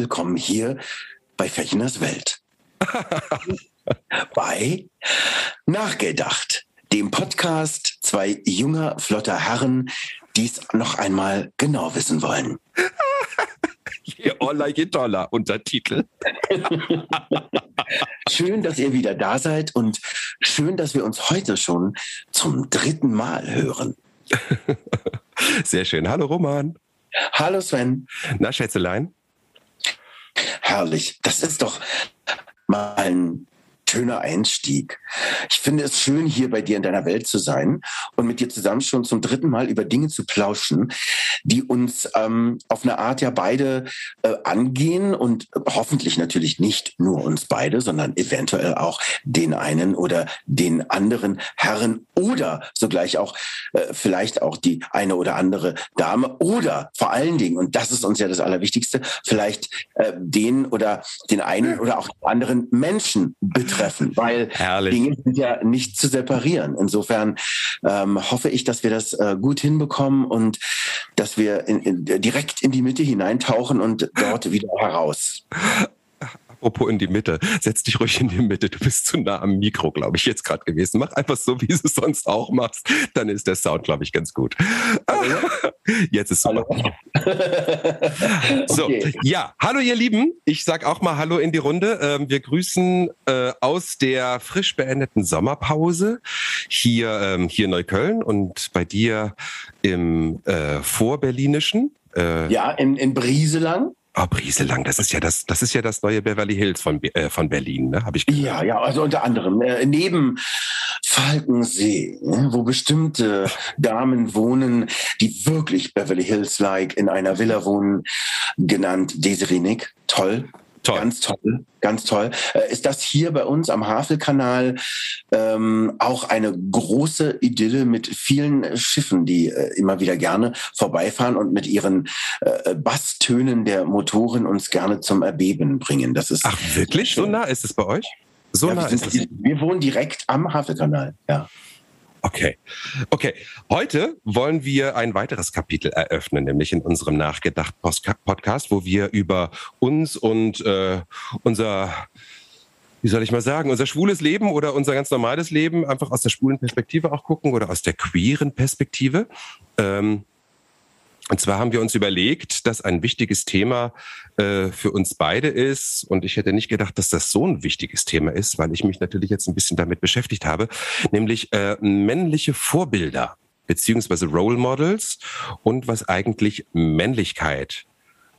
Willkommen hier bei Fechners Welt. bei Nachgedacht, dem Podcast zwei junger, flotter Herren, die es noch einmal genau wissen wollen. Je Olla, je Dollar, Untertitel. Schön, dass ihr wieder da seid und schön, dass wir uns heute schon zum dritten Mal hören. Sehr schön. Hallo Roman. Hallo Sven. Na, Schätzelein? Herrlich. Das ist doch mal ein schöner Einstieg. Ich finde es schön, hier bei dir in deiner Welt zu sein und mit dir zusammen schon zum dritten Mal über Dinge zu plauschen, die uns ähm, auf eine Art ja beide äh, angehen und hoffentlich natürlich nicht nur uns beide, sondern eventuell auch den einen oder den anderen Herren oder sogleich auch äh, vielleicht auch die eine oder andere Dame oder vor allen Dingen, und das ist uns ja das Allerwichtigste, vielleicht äh, den oder den einen oder auch anderen Menschen betreffen, weil Herrlich. Dinge sind ja nicht zu separieren. Insofern ähm, hoffe ich, dass wir das äh, gut hinbekommen und dass wir in, in, direkt in die Mitte hineintauchen und dort wieder heraus. Apropos in die Mitte. Setz dich ruhig in die Mitte. Du bist zu nah am Mikro, glaube ich, jetzt gerade gewesen. Mach einfach so, wie du es sonst auch machst. Dann ist der Sound, glaube ich, ganz gut. Jetzt ist super. So, Okay. ja, hallo ihr Lieben. Ich sag auch mal Hallo in die Runde. Ähm, wir grüßen äh, aus der frisch beendeten Sommerpause hier, ähm, hier in Neukölln und bei dir im äh, Vorberlinischen. Äh, Ja, in, in Brieselang. Oh, Brieselang, das ist ja das, das ist ja das neue Beverly Hills von, äh, von Berlin, ne? Habe ich gehört. Ja, ja, also unter anderem äh, neben Falkensee, ne, wo bestimmte Damen wohnen, die wirklich Beverly Hills-like in einer Villa wohnen, genannt Desiree Nick. Toll. Toll. Ganz toll, ganz toll. Äh, ist das hier bei uns am Havelkanal ähm, auch eine große Idylle mit vielen Schiffen, die äh, immer wieder gerne vorbeifahren und mit ihren äh, Basstönen der Motoren uns gerne zum Erbeben bringen. Das ist Ach, wirklich? So nah ist es bei euch? So ja, nah wir, ist es. wir wohnen direkt am Havelkanal. Ja. Okay. Okay. Heute wollen wir ein weiteres Kapitel eröffnen, nämlich in unserem Nachgedacht-Podcast, wo wir über uns und äh, unser, wie soll ich mal sagen, unser schwules Leben oder unser ganz normales Leben einfach aus der schwulen Perspektive auch gucken oder aus der queeren Perspektive. Ähm, und zwar haben wir uns überlegt, dass ein wichtiges Thema äh, für uns beide ist. Und ich hätte nicht gedacht, dass das so ein wichtiges Thema ist, weil ich mich natürlich jetzt ein bisschen damit beschäftigt habe, nämlich äh, männliche Vorbilder beziehungsweise Role Models und was eigentlich Männlichkeit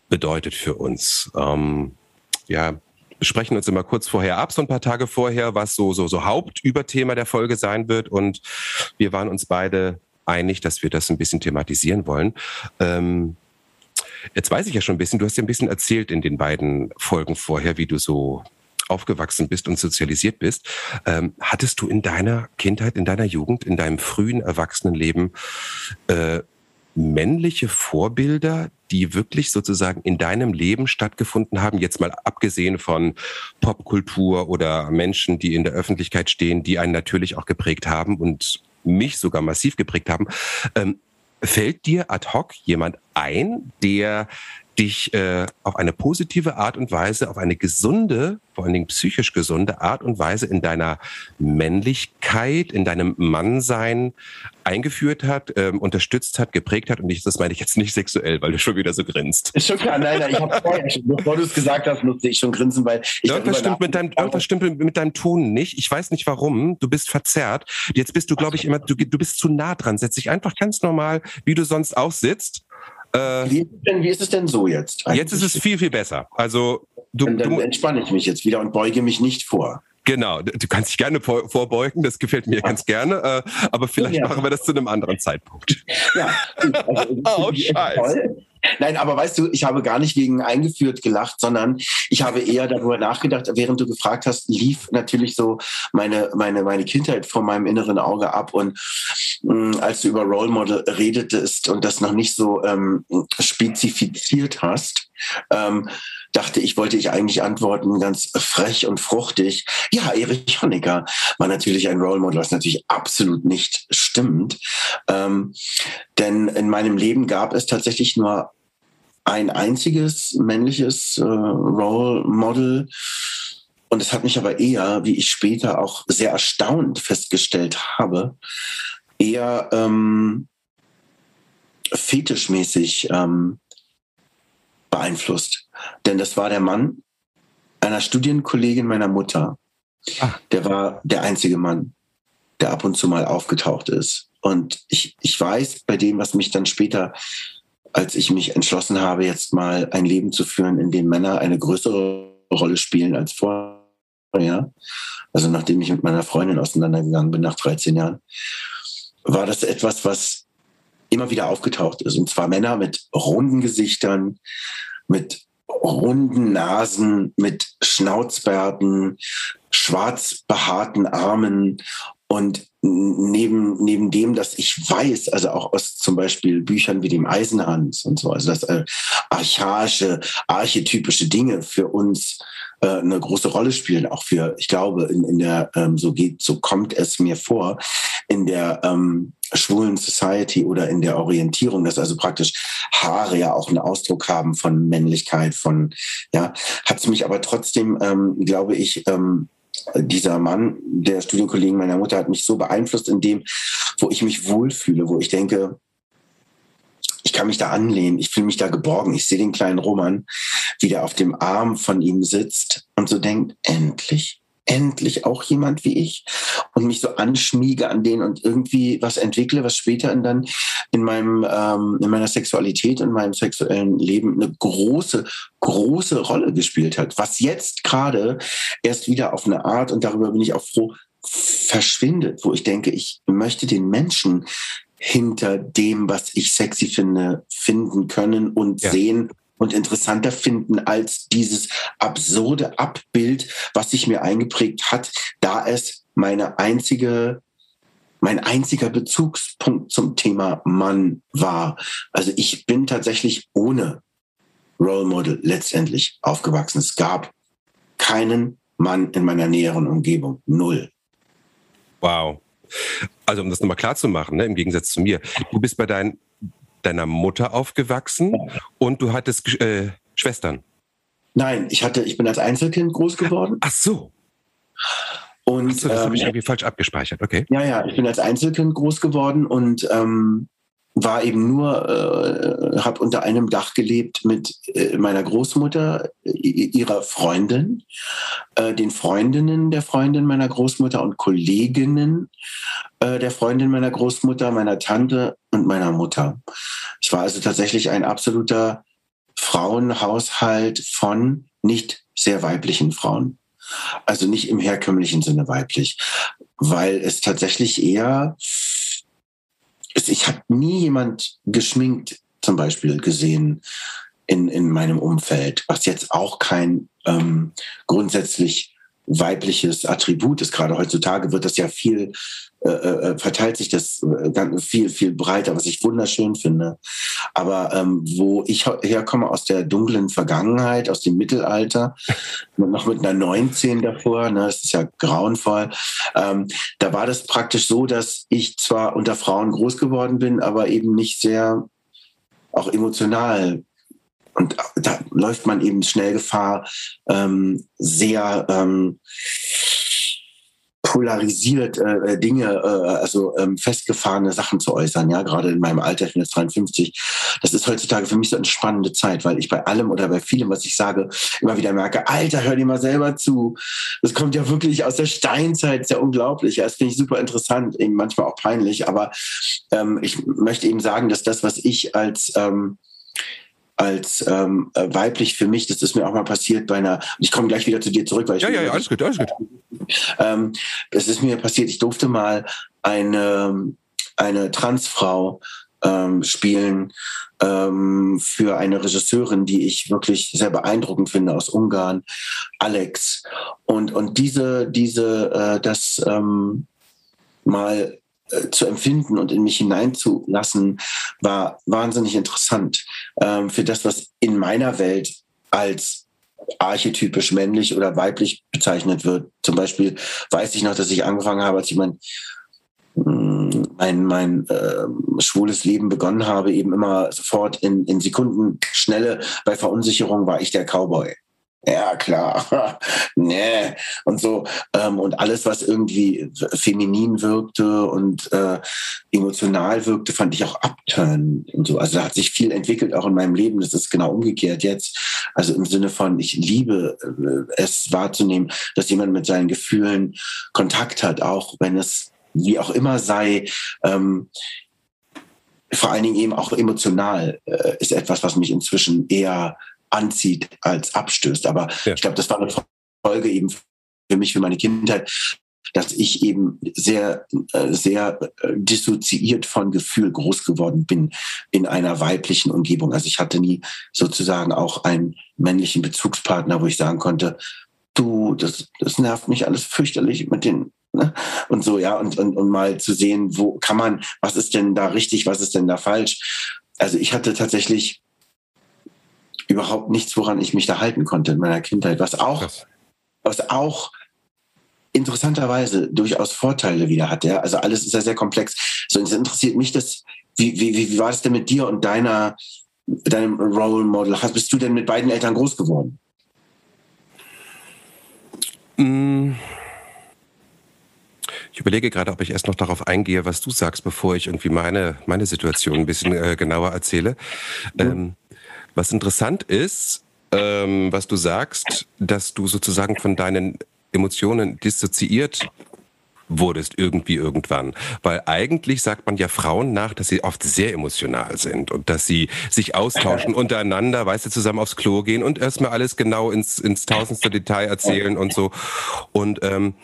bedeutet für uns. Ähm, ja, wir sprechen uns immer kurz vorher ab, so ein paar Tage vorher, was so, so, so Hauptüberthema der Folge sein wird. Und wir waren uns beide einig, dass wir das ein bisschen thematisieren wollen. Ähm, jetzt weiß ich ja schon ein bisschen, du hast ja ein bisschen erzählt in den beiden Folgen vorher, wie du so aufgewachsen bist und sozialisiert bist. Ähm, hattest du in deiner Kindheit, in deiner Jugend, in deinem frühen Erwachsenenleben äh, männliche Vorbilder, die wirklich sozusagen in deinem Leben stattgefunden haben, jetzt mal abgesehen von Popkultur oder Menschen, die in der Öffentlichkeit stehen, die einen natürlich auch geprägt haben und mich sogar massiv geprägt haben. Ähm, fällt dir ad hoc jemand ein, der dich äh, auf eine positive Art und Weise, auf eine gesunde, vor allen Dingen psychisch gesunde Art und Weise in deiner Männlichkeit, in deinem Mannsein eingeführt hat, ähm, unterstützt hat, geprägt hat. Und ich, das meine ich jetzt nicht sexuell, weil du schon wieder so grinst. Ist schon klar, nein, nein, ich habe vorher schon, bevor du es gesagt hast, musste ich schon grinsen, weil ich Irgendwas stimmt, mit deinem, irgendwas stimmt mit deinem Ton nicht. Ich weiß nicht warum. Du bist verzerrt. Jetzt bist du, glaube ich, immer, du, du bist zu nah dran. Setz dich einfach ganz normal, wie du sonst auch sitzt. Äh, Wie ist, es denn, wie ist es denn so jetzt? jetzt ist es viel, viel besser. Also du, Dann, dann entspanne ich mich jetzt wieder und beuge mich nicht vor. genau, du kannst dich gerne vor, vorbeugen, das gefällt mir ganz gerne, äh, aber vielleicht Ja. machen wir das zu einem anderen Zeitpunkt. Ja, also, Oh, Scheiße. toll. Nein, aber weißt du, ich habe gar nicht wegen eingeführt gelacht, sondern ich habe eher darüber nachgedacht, während du gefragt hast, lief natürlich so meine, meine, meine Kindheit vor meinem inneren Auge ab. Und mh, mm, als du über Role Model redetest und das noch nicht so ähm, spezifiziert hast, ähm, dachte ich, wollte ich eigentlich antworten, ganz frech und fruchtig. Ja, Erich Honecker war natürlich ein Role Model, was natürlich absolut nicht stimmt. Ähm, denn in meinem Leben gab es tatsächlich nur ein einziges männliches äh, Role Model. Und es hat mich aber eher, wie ich später auch sehr erstaunt festgestellt habe, eher ähm, fetischmäßig ähm, beeinflusst. Denn das war der Mann einer Studienkollegin meiner Mutter. Ah. Der war der einzige Mann, der ab und zu mal aufgetaucht ist. Und ich, ich weiß bei dem, was mich dann später, als ich mich entschlossen habe, jetzt mal ein Leben zu führen, in dem Männer eine größere Rolle spielen als vorher, also nachdem ich mit meiner Freundin auseinandergegangen bin nach 13 Jahren, war das etwas, was immer wieder aufgetaucht ist. Und zwar Männer mit runden Gesichtern, mit runden Nasen, mit Schnauzbärten, schwarz behaarten Armen und neben, neben dem, dass ich weiß, also auch aus zum Beispiel Büchern wie dem Eisenhans und so, also dass äh, archaische, archetypische Dinge für uns äh, eine große Rolle spielen, auch für, ich glaube, in, in der, ähm, so geht, so kommt es mir vor, in der ähm, schwulen Society oder in der Orientierung, dass also praktisch Haare ja auch einen Ausdruck haben von Männlichkeit, von, ja, hat es mich aber trotzdem, ähm, glaube ich, ähm, dieser Mann, der Studienkollegen meiner Mutter, hat mich so beeinflusst in dem, wo ich mich wohlfühle, wo ich denke, ich kann mich da anlehnen, ich fühle mich da geborgen. Ich sehe den kleinen Roman, wie der auf dem Arm von ihm sitzt und so denkt, endlich, endlich auch jemand wie ich und mich so anschmiege an den und irgendwie was entwickle, was später in dann in meinem ähm, in meiner Sexualität und meinem sexuellen Leben eine große große Rolle gespielt hat, was jetzt gerade erst wieder auf eine Art und darüber bin ich auch froh verschwindet, wo ich denke, ich möchte den Menschen hinter dem, was ich sexy finde, finden können und ja. sehen und interessanter finden als dieses absurde Abbild, was sich mir eingeprägt hat, da es meine einzige mein einziger Bezugspunkt zum Thema Mann war. Also ich bin tatsächlich ohne Role Model letztendlich aufgewachsen. Es gab keinen Mann in meiner näheren Umgebung. Null. Wow. Also um das nochmal klar zu machen, ne, im Gegensatz zu mir, du bist bei deinen deiner Mutter aufgewachsen und du hattest äh, Schwestern. Nein, ich hatte, ich bin als Einzelkind groß geworden. Ach so. Und Ach so, das ähm, habe ich irgendwie falsch abgespeichert. Okay. Ja, ja, ich bin als Einzelkind groß geworden und ähm, war eben nur, äh, habe unter einem Dach gelebt mit äh, meiner Großmutter, ihrer Freundin, äh, den Freundinnen der Freundin meiner Großmutter und Kolleginnen äh, der Freundin meiner Großmutter, meiner Tante und meiner Mutter. Es war also tatsächlich ein absoluter Frauenhaushalt von nicht sehr weiblichen Frauen. Also nicht im herkömmlichen Sinne weiblich, weil es tatsächlich eher ich habe nie jemand geschminkt zum Beispiel gesehen in, in meinem Umfeld, was jetzt auch kein ähm, grundsätzlich weibliches Attribut ist. Gerade heutzutage wird das ja viel äh, äh, verteilt sich das äh, viel, viel breiter, was ich wunderschön finde. Aber ähm, wo ich herkomme aus der dunklen Vergangenheit, aus dem Mittelalter, noch mit einer 19 davor, ne, das ist ja grauenvoll, ähm, da war das praktisch so, dass ich zwar unter Frauen groß geworden bin, aber eben nicht sehr auch emotional und da läuft man eben schnell Gefahr, ähm, sehr ähm, polarisiert äh, äh, Dinge, äh, also ähm, festgefahrene Sachen zu äußern, ja, gerade in meinem Alter, ich bin jetzt 53. Das ist heutzutage für mich so eine spannende Zeit, weil ich bei allem oder bei vielem, was ich sage, immer wieder merke, Alter, hör dir mal selber zu. Das kommt ja wirklich aus der Steinzeit, ist ja unglaublich. Ja, das finde ich super interessant, eben manchmal auch peinlich, aber ähm, ich möchte eben sagen, dass das, was ich als ähm, als ähm, äh, weiblich für mich, das ist mir auch mal passiert bei einer, ich komme gleich wieder zu dir zurück, weil ich. Ja, ja, ja, alles gut, alles gut. Ähm, es ist mir passiert, ich durfte mal eine, eine Transfrau ähm, spielen ähm, für eine Regisseurin, die ich wirklich sehr beeindruckend finde aus Ungarn, Alex. Und, und diese, diese, äh, das ähm, mal zu empfinden und in mich hineinzulassen, war wahnsinnig interessant ähm, für das, was in meiner Welt als archetypisch männlich oder weiblich bezeichnet wird. Zum Beispiel weiß ich noch, dass ich angefangen habe, als ich mein hm, mein, mein äh, schwules Leben begonnen habe, eben immer sofort in, in Sekundenschnelle bei Verunsicherung war ich der Cowboy. Ja, klar. nee. Und so. Ähm, und alles, was irgendwie feminin wirkte und äh, emotional wirkte, fand ich auch abturn und so. Also da hat sich viel entwickelt, auch in meinem Leben. Das ist genau umgekehrt jetzt. Also im Sinne von, ich liebe äh, es wahrzunehmen, dass jemand mit seinen Gefühlen Kontakt hat, auch wenn es wie auch immer sei. Ähm, vor allen Dingen eben auch emotional äh, ist etwas, was mich inzwischen eher anzieht als abstößt. Aber ja. ich glaube, das war eine Folge eben für mich, für meine Kindheit, dass ich eben sehr, äh, sehr äh, dissoziiert von Gefühl groß geworden bin in einer weiblichen Umgebung. Also ich hatte nie sozusagen auch einen männlichen Bezugspartner, wo ich sagen konnte, du, das, das nervt mich alles fürchterlich mit den ne? und so, ja, und, und, und mal zu sehen, wo kann man, was ist denn da richtig, was ist denn da falsch. Also ich hatte tatsächlich überhaupt nichts, woran ich mich da halten konnte in meiner Kindheit, was auch, was auch interessanterweise durchaus Vorteile wieder hat. Ja? Also alles ist ja sehr komplex. So, es interessiert mich das, wie, wie, wie war es denn mit dir und deiner, deinem Role Model? Hast, bist du denn mit beiden Eltern groß geworden? Mm. Ich überlege gerade, ob ich erst noch darauf eingehe, was du sagst, bevor ich irgendwie meine, meine Situation ein bisschen äh, genauer erzähle. Mhm. Ähm, was interessant ist, ähm, was du sagst, dass du sozusagen von deinen Emotionen dissoziiert wurdest irgendwie irgendwann. Weil eigentlich sagt man ja Frauen nach, dass sie oft sehr emotional sind und dass sie sich austauschen untereinander, weißt du, zusammen aufs Klo gehen und erstmal alles genau ins, ins tausendste Detail erzählen und so. Und ähm,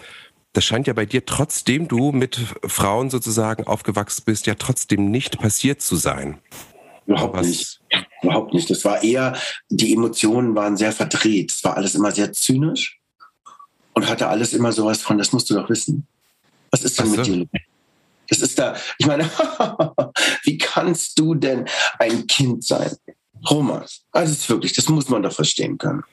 das scheint ja bei dir, trotzdem du mit Frauen sozusagen aufgewachsen bist, ja trotzdem nicht passiert zu sein. Überhaupt Was? nicht. Überhaupt nicht. Das war eher, die Emotionen waren sehr verdreht. Es war alles immer sehr zynisch und hatte alles immer sowas von, das musst du doch wissen. Was ist denn so. mit dir? Das ist da, ich meine, wie kannst du denn ein Kind sein? Thomas, also ist wirklich, das muss man doch verstehen können.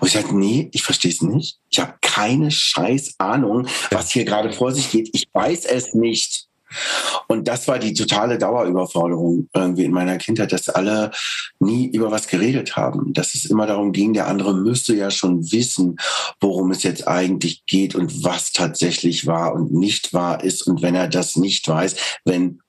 Und ich sagte, nee, ich verstehe es nicht. Ich habe keine scheiß Ahnung, was hier gerade vor sich geht. Ich weiß es nicht. Und das war die totale Dauerüberforderung irgendwie in meiner Kindheit, dass alle nie über was geredet haben. Dass es immer darum ging, der andere müsste ja schon wissen, worum es jetzt eigentlich geht und was tatsächlich wahr und nicht wahr ist. Und wenn er das nicht weiß, wenn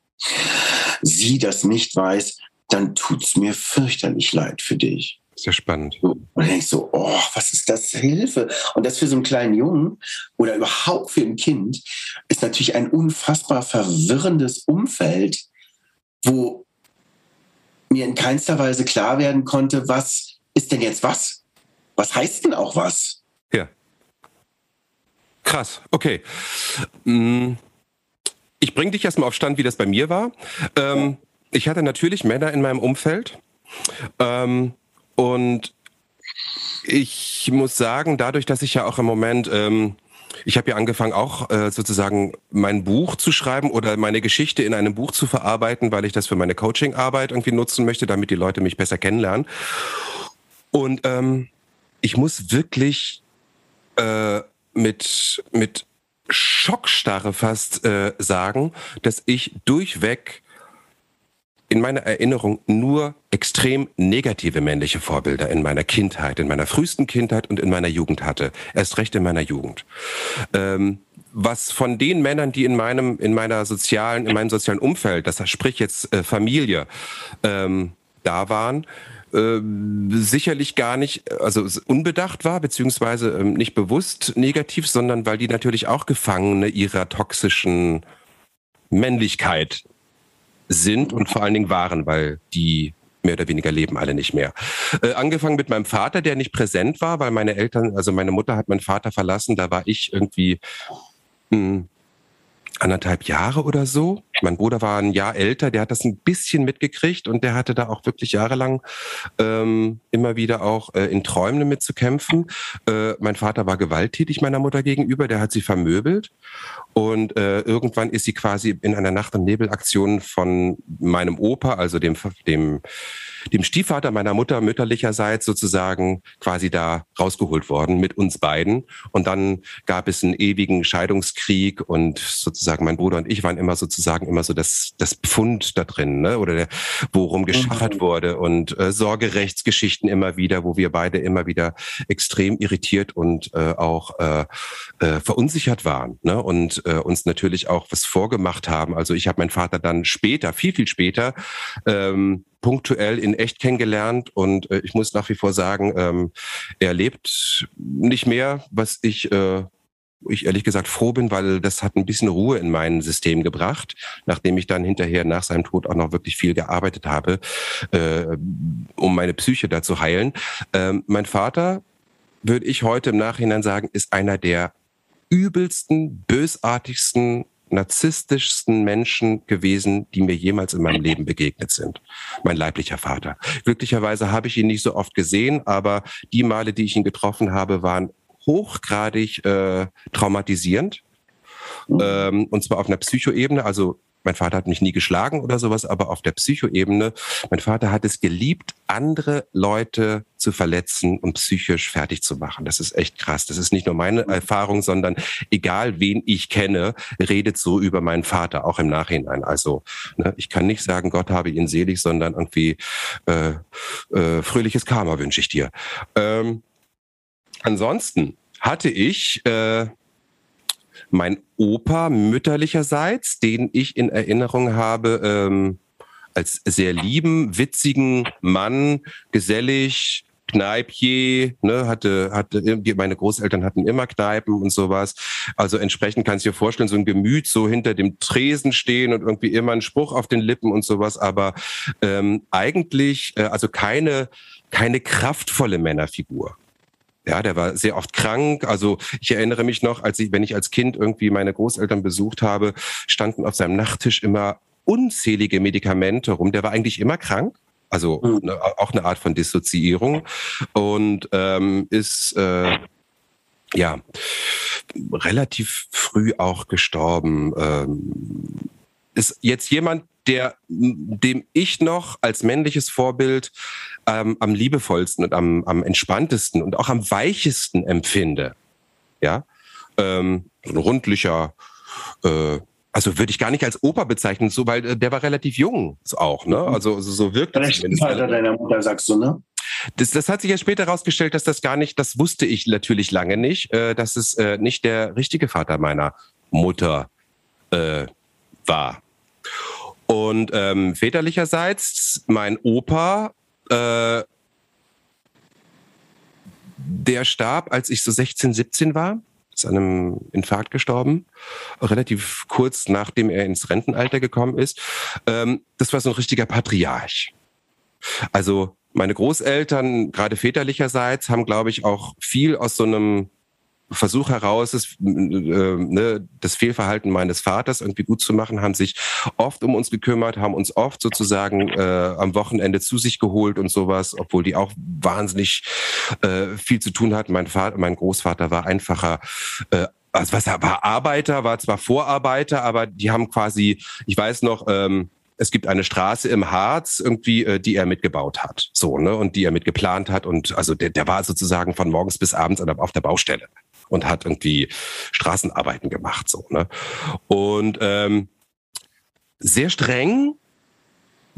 sie das nicht weiß, dann tut's mir fürchterlich leid für dich. Sehr spannend. Und dann denkst du, oh, was ist das? Hilfe. Und das für so einen kleinen Jungen oder überhaupt für ein Kind ist natürlich ein unfassbar verwirrendes Umfeld, wo mir in keinster Weise klar werden konnte, was ist denn jetzt was? Was heißt denn auch was? Ja. Krass, okay. Mm, ich bringe dich erstmal auf Stand, wie das bei mir war. Ähm, ich hatte natürlich Männer in meinem Umfeld. Ähm, und ich muss sagen, dadurch, dass ich ja auch im Moment, ähm, ich habe ja angefangen auch äh, sozusagen mein Buch zu schreiben oder meine Geschichte in einem Buch zu verarbeiten, weil ich das für meine Coachingarbeit irgendwie nutzen möchte, damit die Leute mich besser kennenlernen. Und ähm, ich muss wirklich äh, mit mit Schockstarre fast äh, sagen, dass ich durchweg in meiner Erinnerung nur extrem negative männliche Vorbilder in meiner Kindheit, in meiner frühesten Kindheit und in meiner Jugend hatte. Erst recht in meiner Jugend. Ähm, was von den Männern, die in meinem, in meiner sozialen, in meinem sozialen Umfeld, das sprich jetzt äh, Familie, ähm, da waren, äh, sicherlich gar nicht, also unbedacht war, beziehungsweise ähm, nicht bewusst negativ, sondern weil die natürlich auch Gefangene ihrer toxischen Männlichkeit sind und vor allen Dingen waren, weil die mehr oder weniger leben alle nicht mehr. Äh, angefangen mit meinem Vater, der nicht präsent war, weil meine Eltern, also meine Mutter hat meinen Vater verlassen, da war ich irgendwie mh, hm, anderthalb Jahre oder so. Mein Bruder war ein Jahr älter, der hat das ein bisschen mitgekriegt und der hatte da auch wirklich jahrelang ähm, immer wieder auch äh, in Träumen damit zu kämpfen. Äh, mein Vater war gewalttätig meiner Mutter gegenüber, der hat sie vermöbelt und äh, irgendwann ist sie quasi in einer Nacht- und Nebelaktion von meinem Opa, also dem, dem dem Stiefvater meiner Mutter mütterlicherseits sozusagen quasi da rausgeholt worden mit uns beiden. Und dann gab es einen ewigen Scheidungskrieg und sozusagen mein Bruder und ich waren immer sozusagen immer so das, das Pfund da drin, ne? oder der, worum geschachert mhm. wurde und äh, Sorgerechtsgeschichten immer wieder, wo wir beide immer wieder extrem irritiert und äh, auch äh, äh, verunsichert waren ne? und äh, uns natürlich auch was vorgemacht haben. Also ich habe meinen Vater dann später, viel, viel später, ähm, punktuell in echt kennengelernt und äh, ich muss nach wie vor sagen, ähm, er lebt nicht mehr, was ich äh, ich ehrlich gesagt froh bin, weil das hat ein bisschen Ruhe in mein System gebracht, nachdem ich dann hinterher nach seinem Tod auch noch wirklich viel gearbeitet habe, äh, um meine Psyche da zu heilen. Ähm, mein Vater, würde ich heute im Nachhinein sagen, ist einer der übelsten, bösartigsten narzisstischsten Menschen gewesen, die mir jemals in meinem Leben begegnet sind. Mein leiblicher Vater. Glücklicherweise habe ich ihn nicht so oft gesehen, aber die Male, die ich ihn getroffen habe, waren hochgradig äh, traumatisierend. Mhm. Ähm, und zwar auf einer Psychoebene. Also mein Vater hat mich nie geschlagen oder sowas, aber auf der Psychoebene, mein Vater hat es geliebt, andere Leute zu verletzen und psychisch fertig zu machen. Das ist echt krass. Das ist nicht nur meine Erfahrung, sondern egal wen ich kenne, redet so über meinen Vater, auch im Nachhinein. Also ne, ich kann nicht sagen, Gott habe ihn selig, sondern irgendwie äh, äh, fröhliches Karma wünsche ich dir. Ähm, ansonsten hatte ich äh, mein Opa mütterlicherseits, den ich in Erinnerung habe, ähm, als sehr lieben, witzigen Mann, gesellig, Kneipier, ne, hatte, hatte, meine Großeltern hatten immer Kneipen und sowas. Also entsprechend kannst du dir vorstellen, so ein Gemüt so hinter dem Tresen stehen und irgendwie immer ein Spruch auf den Lippen und sowas, aber ähm, eigentlich, äh, also keine, keine kraftvolle Männerfigur. Ja, der war sehr oft krank. Also ich erinnere mich noch, als ich, wenn ich als Kind irgendwie meine Großeltern besucht habe, standen auf seinem Nachttisch immer unzählige Medikamente rum. Der war eigentlich immer krank. Also mhm. ne, auch eine Art von Dissoziierung und ähm, ist äh, ja relativ früh auch gestorben. Ähm, ist jetzt jemand, der dem ich noch als männliches Vorbild ähm, am liebevollsten und am, am entspanntesten und auch am weichesten empfinde. Ja, ähm, so ein rundlicher, äh, also würde ich gar nicht als Opa bezeichnen, so weil äh, der war relativ jung auch, ne? Also, also so wirkt es. Alter deiner Mutter sagst du, ne? Das, das hat sich ja später herausgestellt, dass das gar nicht, das wusste ich natürlich lange nicht, äh, dass es äh, nicht der richtige Vater meiner Mutter äh, war. Und ähm, väterlicherseits, mein Opa äh, der starb, als ich so 16, 17 war, ist an einem Infarkt gestorben, relativ kurz nachdem er ins Rentenalter gekommen ist. Ähm, das war so ein richtiger Patriarch. Also meine Großeltern, gerade väterlicherseits, haben, glaube ich, auch viel aus so einem Versuch heraus, ist, äh, ne, das Fehlverhalten meines Vaters irgendwie gut zu machen, haben sich oft um uns gekümmert, haben uns oft sozusagen äh, am Wochenende zu sich geholt und sowas, obwohl die auch wahnsinnig äh, viel zu tun hatten. Mein Vater, mein Großvater war einfacher äh, also was er war Arbeiter, war zwar Vorarbeiter, aber die haben quasi, ich weiß noch, ähm, es gibt eine Straße im Harz irgendwie, äh, die er mitgebaut hat, so ne, und die er mitgeplant hat und also der, der war sozusagen von morgens bis abends auf der Baustelle und hat irgendwie Straßenarbeiten gemacht, so, ne? Und ähm, sehr streng,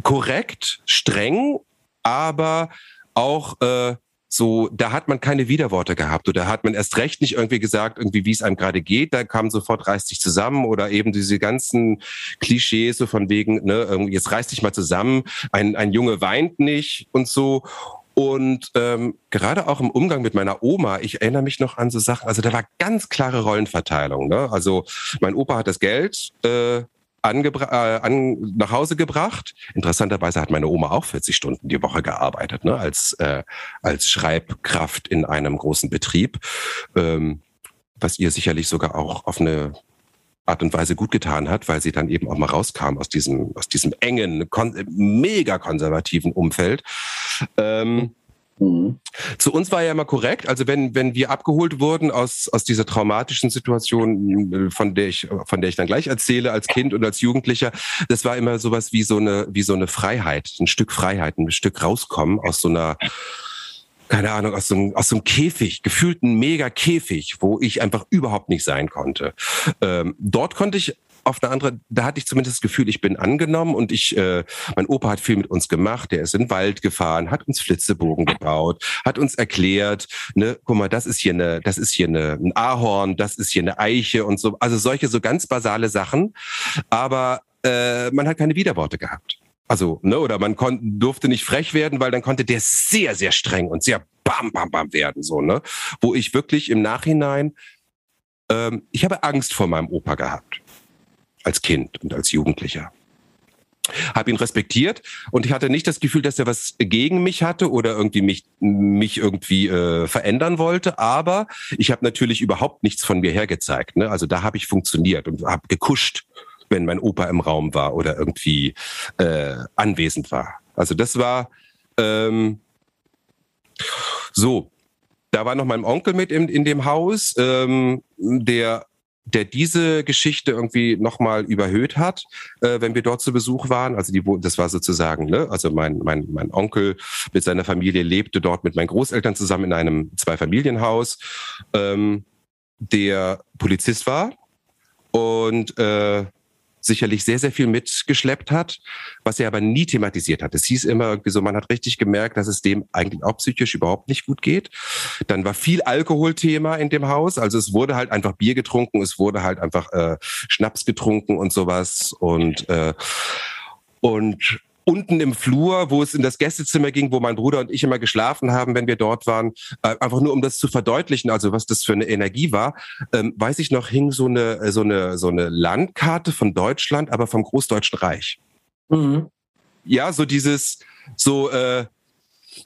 korrekt, streng, aber auch äh, so, da hat man keine Widerworte gehabt oder hat man erst recht nicht irgendwie gesagt, irgendwie wie es einem gerade geht, da kam sofort reißt dich zusammen oder eben diese ganzen Klischees so von wegen, ne, jetzt reißt dich mal zusammen, ein, ein Junge weint nicht und so. Und ähm, gerade auch im Umgang mit meiner Oma, ich erinnere mich noch an so Sachen, also da war ganz klare Rollenverteilung. Ne? Also mein Opa hat das Geld äh, angebra äh, an, nach Hause gebracht. Interessanterweise hat meine Oma auch 40 Stunden die Woche gearbeitet, ne? als, äh, als Schreibkraft in einem großen Betrieb, ähm, was ihr sicherlich sogar auch auf eine Art und Weise gut getan hat, weil sie dann eben auch mal rauskam aus diesem, aus diesem engen, kon mega konservativen Umfeld. Ähm, Mhm. Zu uns war ja immer korrekt. Also wenn, wenn wir abgeholt wurden aus, aus dieser traumatischen Situation, von der ich, von der ich dann gleich erzähle als Kind und als Jugendlicher, das war immer sowas wie so eine, wie so eine Freiheit, ein Stück Freiheit, ein Stück rauskommen aus so einer, keine Ahnung, aus so, einem, aus so einem Käfig, gefühlt ein mega Käfig, wo ich einfach überhaupt nicht sein konnte. Ähm, dort konnte ich auf eine andere, da hatte ich zumindest das Gefühl, ich bin angenommen und ich, äh, mein Opa hat viel mit uns gemacht, der ist in den Wald gefahren, hat uns Flitzebogen gebaut, hat uns erklärt, ne, guck mal, das ist hier eine, das ist hier eine, ein Ahorn, das ist hier eine Eiche und so, also solche so ganz basale Sachen, aber äh, man hat keine Widerworte gehabt. Also, ne, oder man konnte, durfte nicht frech werden, weil dann konnte der sehr, sehr streng und sehr bam, bam, bam werden, so, ne? Wo ich wirklich im Nachhinein, ähm, ich habe Angst vor meinem Opa gehabt. Als Kind und als Jugendlicher. Habe ihn respektiert und ich hatte nicht das Gefühl, dass er was gegen mich hatte oder irgendwie mich, mich irgendwie äh, verändern wollte, aber ich habe natürlich überhaupt nichts von mir hergezeigt. Ne? Also da habe ich funktioniert und habe gekuscht wenn mein Opa im Raum war oder irgendwie äh, anwesend war. Also das war ähm, so. Da war noch mein Onkel mit in, in dem Haus, ähm, der der diese Geschichte irgendwie nochmal überhöht hat, äh, wenn wir dort zu Besuch waren. Also die, das war sozusagen, ne, also mein, mein, mein Onkel mit seiner Familie lebte dort mit meinen Großeltern zusammen in einem Zweifamilienhaus, ähm, der Polizist war und äh, sicherlich sehr, sehr viel mitgeschleppt hat, was er aber nie thematisiert hat. Es hieß immer irgendwie so, man hat richtig gemerkt, dass es dem eigentlich auch psychisch überhaupt nicht gut geht. Dann war viel Alkoholthema in dem Haus. Also es wurde halt einfach Bier getrunken, es wurde halt einfach äh, Schnaps getrunken und sowas. Und äh, und unten im Flur, wo es in das Gästezimmer ging, wo mein Bruder und ich immer geschlafen haben, wenn wir dort waren, äh, einfach nur um das zu verdeutlichen, also was das für eine Energie war, ähm, weiß ich noch, hing so eine, äh, so eine, so eine Landkarte von Deutschland, aber vom Großdeutschen Reich. Mhm. Ja, so dieses, so, äh,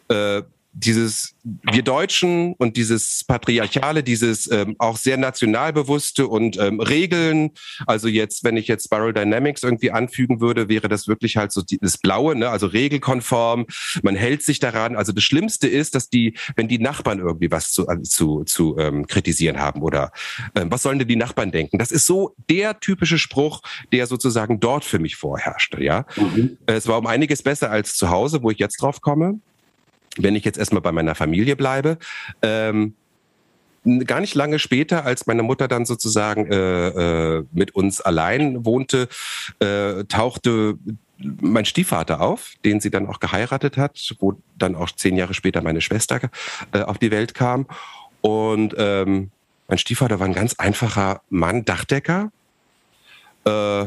äh, dieses wir Deutschen und dieses patriarchale, dieses ähm, auch sehr nationalbewusste und ähm, Regeln. Also jetzt, wenn ich jetzt Spiral Dynamics irgendwie anfügen würde, wäre das wirklich halt so das Blaue, ne? also regelkonform. Man hält sich daran. Also das Schlimmste ist, dass die, wenn die Nachbarn irgendwie was zu also zu, zu ähm, kritisieren haben oder ähm, was sollen denn die Nachbarn denken? Das ist so der typische Spruch, der sozusagen dort für mich vorherrschte. Ja, mhm. es war um einiges besser als zu Hause, wo ich jetzt drauf komme wenn ich jetzt erstmal bei meiner Familie bleibe, ähm, gar nicht lange später, als meine Mutter dann sozusagen äh, äh, mit uns allein wohnte, äh, tauchte mein Stiefvater auf, den sie dann auch geheiratet hat, wo dann auch zehn Jahre später meine Schwester äh, auf die Welt kam. Und ähm, mein Stiefvater war ein ganz einfacher Mann, Dachdecker, äh,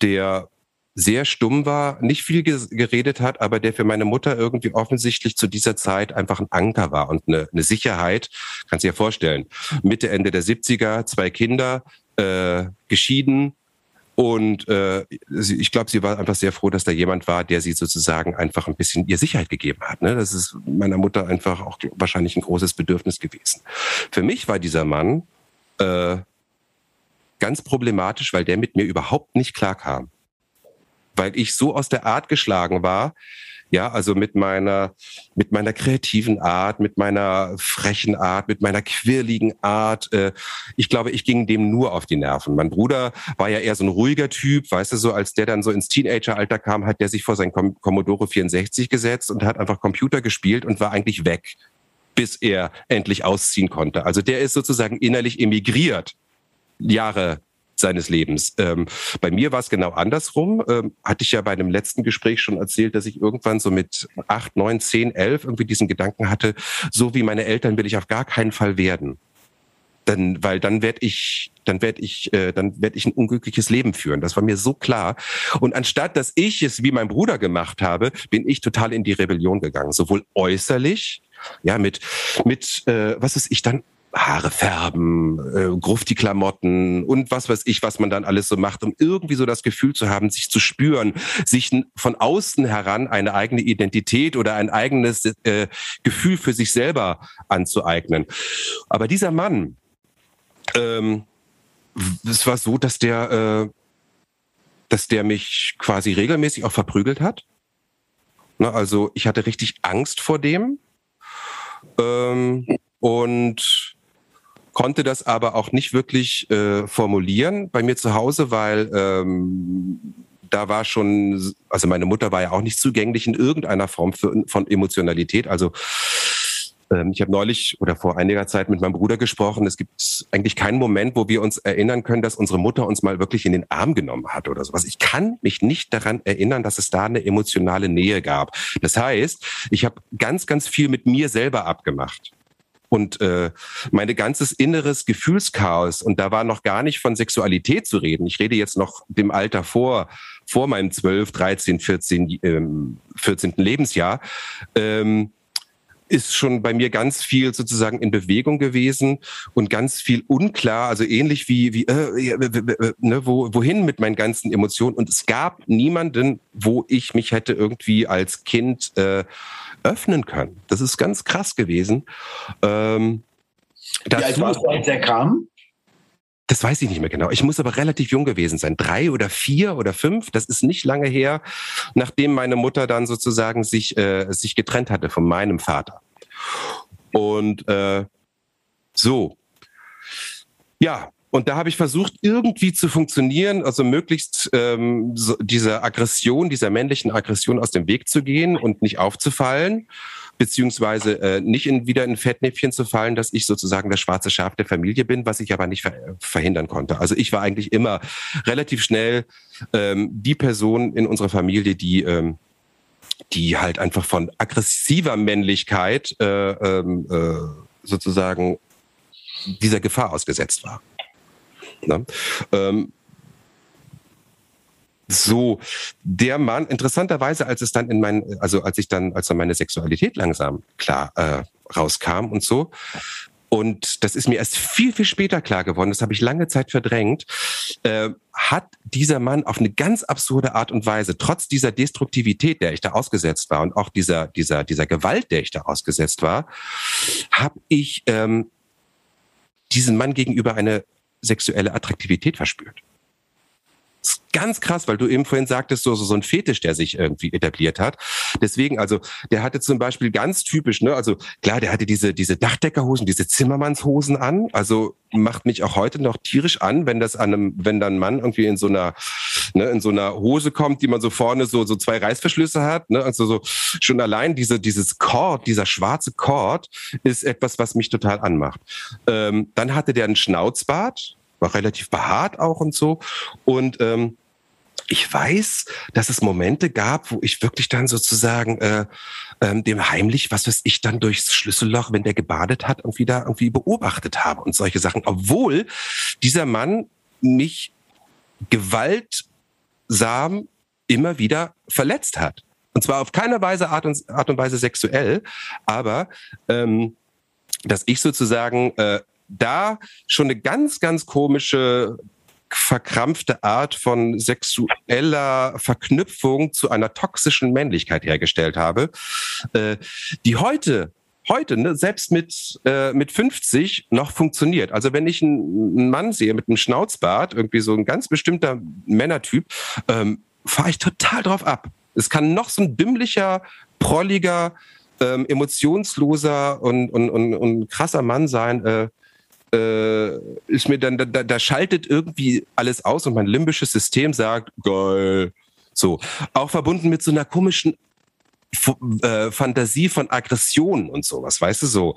der sehr stumm war, nicht viel geredet hat, aber der für meine Mutter irgendwie offensichtlich zu dieser Zeit einfach ein Anker war und eine, eine Sicherheit. Kannst du dir vorstellen. Mitte, Ende der 70er, zwei Kinder, äh, geschieden. Und äh, ich glaube, sie war einfach sehr froh, dass da jemand war, der sie sozusagen einfach ein bisschen ihr Sicherheit gegeben hat. Ne? Das ist meiner Mutter einfach auch wahrscheinlich ein großes Bedürfnis gewesen. Für mich war dieser Mann äh, ganz problematisch, weil der mit mir überhaupt nicht klarkam weil ich so aus der Art geschlagen war. Ja, also mit meiner, mit meiner kreativen Art, mit meiner frechen Art, mit meiner quirligen Art. Äh, ich glaube, ich ging dem nur auf die Nerven. Mein Bruder war ja eher so ein ruhiger Typ, weißt du, so als der dann so ins Teenageralter kam, hat der sich vor sein Commodore 64 gesetzt und hat einfach Computer gespielt und war eigentlich weg, bis er endlich ausziehen konnte. Also der ist sozusagen innerlich emigriert. Jahre seines Lebens. Ähm, bei mir war es genau andersrum. Ähm, hatte ich ja bei einem letzten Gespräch schon erzählt, dass ich irgendwann so mit acht, neun, zehn, elf irgendwie diesen Gedanken hatte, so wie meine Eltern will ich auf gar keinen Fall werden. Dann, weil dann werde ich, dann werde ich, äh, dann werde ich ein unglückliches Leben führen. Das war mir so klar. Und anstatt dass ich es wie mein Bruder gemacht habe, bin ich total in die Rebellion gegangen, sowohl äußerlich, ja mit mit äh, was ist ich dann Haare färben, äh, Grufti-Klamotten und was weiß ich, was man dann alles so macht, um irgendwie so das Gefühl zu haben, sich zu spüren, sich von außen heran eine eigene Identität oder ein eigenes äh, Gefühl für sich selber anzueignen. Aber dieser Mann, ähm, es war so, dass der, äh, dass der mich quasi regelmäßig auch verprügelt hat. Na, also ich hatte richtig Angst vor dem ähm, und konnte das aber auch nicht wirklich äh, formulieren bei mir zu Hause, weil ähm, da war schon, also meine Mutter war ja auch nicht zugänglich in irgendeiner Form für, von Emotionalität. Also ähm, ich habe neulich oder vor einiger Zeit mit meinem Bruder gesprochen. Es gibt eigentlich keinen Moment, wo wir uns erinnern können, dass unsere Mutter uns mal wirklich in den Arm genommen hat oder sowas. Ich kann mich nicht daran erinnern, dass es da eine emotionale Nähe gab. Das heißt, ich habe ganz, ganz viel mit mir selber abgemacht und äh, meine ganzes inneres Gefühlschaos und da war noch gar nicht von Sexualität zu reden. Ich rede jetzt noch dem Alter vor vor meinem 12, 13, 14, ähm, 14. Lebensjahr. Ähm, ist schon bei mir ganz viel sozusagen in Bewegung gewesen und ganz viel unklar, also ähnlich wie, wie äh, ne, wo, wohin mit meinen ganzen Emotionen. Und es gab niemanden, wo ich mich hätte irgendwie als Kind äh, öffnen können. Das ist ganz krass gewesen. Ähm, Wie alt warst du, als er kam? Das weiß ich nicht mehr genau. Ich muss aber relativ jung gewesen sein. Drei oder vier oder fünf. Das ist nicht lange her, nachdem meine Mutter dann sozusagen sich, äh, sich getrennt hatte von meinem Vater. Und äh, so. Ja, und da habe ich versucht, irgendwie zu funktionieren, also möglichst ähm, so dieser Aggression, dieser männlichen Aggression aus dem Weg zu gehen und nicht aufzufallen beziehungsweise äh, nicht in, wieder in Fettnäpfchen zu fallen, dass ich sozusagen das schwarze Schaf der Familie bin, was ich aber nicht ver verhindern konnte. Also ich war eigentlich immer relativ schnell ähm, die Person in unserer Familie, die ähm, die halt einfach von aggressiver Männlichkeit äh, ähm, äh, sozusagen dieser Gefahr ausgesetzt war. Ne? Ähm, so, der Mann, interessanterweise, als es dann in mein, also als ich dann, als dann meine Sexualität langsam klar äh, rauskam und so, und das ist mir erst viel, viel später klar geworden, das habe ich lange Zeit verdrängt, äh, hat dieser Mann auf eine ganz absurde Art und Weise, trotz dieser Destruktivität, der ich da ausgesetzt war und auch dieser, dieser, dieser Gewalt, der ich da ausgesetzt war, habe ich ähm, diesem Mann gegenüber eine sexuelle Attraktivität verspürt ganz krass, weil du eben vorhin sagtest, so, so, so ein Fetisch, der sich irgendwie etabliert hat. Deswegen, also, der hatte zum Beispiel ganz typisch, ne, also klar, der hatte diese, diese Dachdeckerhosen, diese Zimmermannshosen an. Also macht mich auch heute noch tierisch an, wenn das an einem, wenn dann ein Mann irgendwie in so einer, ne, in so einer Hose kommt, die man so vorne so, so zwei Reißverschlüsse hat, ne, also so schon allein diese, dieses Kord, dieser schwarze Kord ist etwas, was mich total anmacht. Ähm, dann hatte der einen Schnauzbart, war relativ behaart auch und so. Und ähm, ich weiß, dass es Momente gab, wo ich wirklich dann sozusagen äh, ähm, dem heimlich, was weiß ich, dann durchs Schlüsselloch, wenn der gebadet hat, irgendwie da irgendwie beobachtet habe und solche Sachen. Obwohl dieser Mann mich gewaltsam immer wieder verletzt hat. Und zwar auf keine Weise Art und, Art und Weise sexuell, aber ähm, dass ich sozusagen äh, da schon eine ganz, ganz komische verkrampfte Art von sexueller Verknüpfung zu einer toxischen Männlichkeit hergestellt habe, äh, die heute heute, ne, selbst mit, äh, mit 50 noch funktioniert. Also wenn ich einen Mann sehe mit einem Schnauzbart, irgendwie so ein ganz bestimmter Männertyp, ähm, fahre ich total drauf ab. Es kann noch so ein dümmlicher, prolliger, ähm, emotionsloser und, und, und, und krasser Mann sein. Äh, äh, ist mir dann, da, da schaltet irgendwie alles aus und mein limbisches System sagt, geil. So. Auch verbunden mit so einer komischen F äh, Fantasie von Aggression und sowas, weißt du so.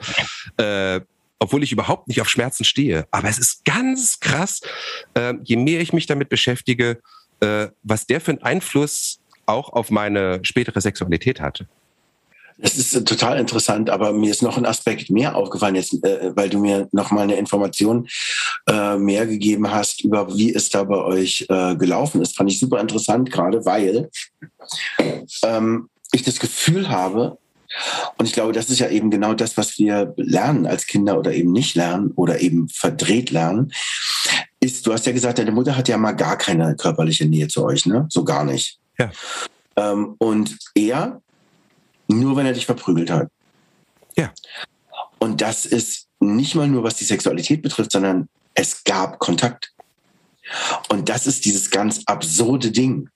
Äh, obwohl ich überhaupt nicht auf Schmerzen stehe. Aber es ist ganz krass, äh, je mehr ich mich damit beschäftige, äh, was der für einen Einfluss auch auf meine spätere Sexualität hatte. Das ist äh, total interessant, aber mir ist noch ein Aspekt mehr aufgefallen, jetzt, äh, weil du mir noch mal eine Information äh, mehr gegeben hast über wie es da bei euch äh, gelaufen ist. Fand ich super interessant, gerade weil ähm, ich das Gefühl habe, und ich glaube, das ist ja eben genau das, was wir lernen als Kinder oder eben nicht lernen oder eben verdreht lernen, ist, du hast ja gesagt, deine Mutter hat ja mal gar keine körperliche Nähe zu euch, ne? So gar nicht. Ja. Ähm, und er nur wenn er dich verprügelt hat. Ja. Und das ist nicht mal nur, was die Sexualität betrifft, sondern es gab Kontakt. Und das ist dieses ganz absurde Ding,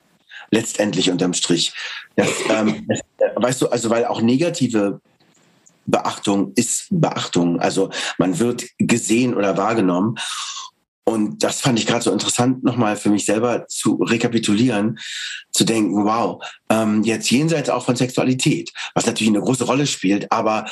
letztendlich unterm Strich. Das, ähm, das, weißt du, also weil auch negative Beachtung ist Beachtung. Also man wird gesehen oder wahrgenommen. Und das fand ich gerade so interessant, nochmal für mich selber zu rekapitulieren, zu denken, wow, ähm, jetzt jenseits auch von Sexualität, was natürlich eine große Rolle spielt, aber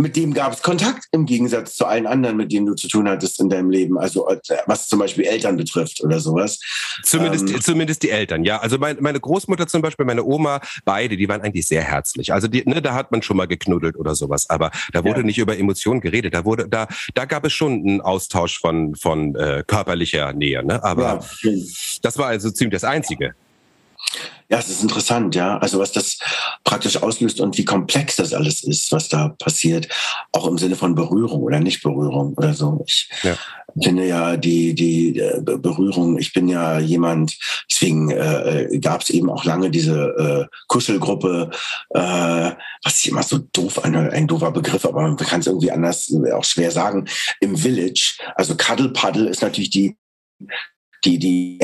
mit dem gab es Kontakt im Gegensatz zu allen anderen, mit denen du zu tun hattest in deinem Leben. Also äh, was zum Beispiel Eltern betrifft oder sowas. Zumindest, ähm, zumindest die Eltern, ja. Also mein, meine Großmutter zum Beispiel, meine Oma, beide, die waren eigentlich sehr herzlich. Also die, ne, da hat man schon mal geknuddelt oder sowas, aber da wurde ja. nicht über Emotionen geredet. Da wurde, da, da gab es schon einen Austausch von von äh, körperlicher Nähe. Ne? Aber ja. das war also ziemlich das Einzige. Ja, es ist interessant, ja. Also was das praktisch auslöst und wie komplex das alles ist, was da passiert, auch im Sinne von Berührung oder Nicht-Berührung oder so. Ich ja. finde ja die, die äh, Berührung, ich bin ja jemand, deswegen äh, gab es eben auch lange diese äh, Kuschelgruppe, äh, was ich immer so doof, eine, ein doofer Begriff, aber man kann es irgendwie anders auch schwer sagen, im Village. Also Cuddle Puddle ist natürlich die, die, die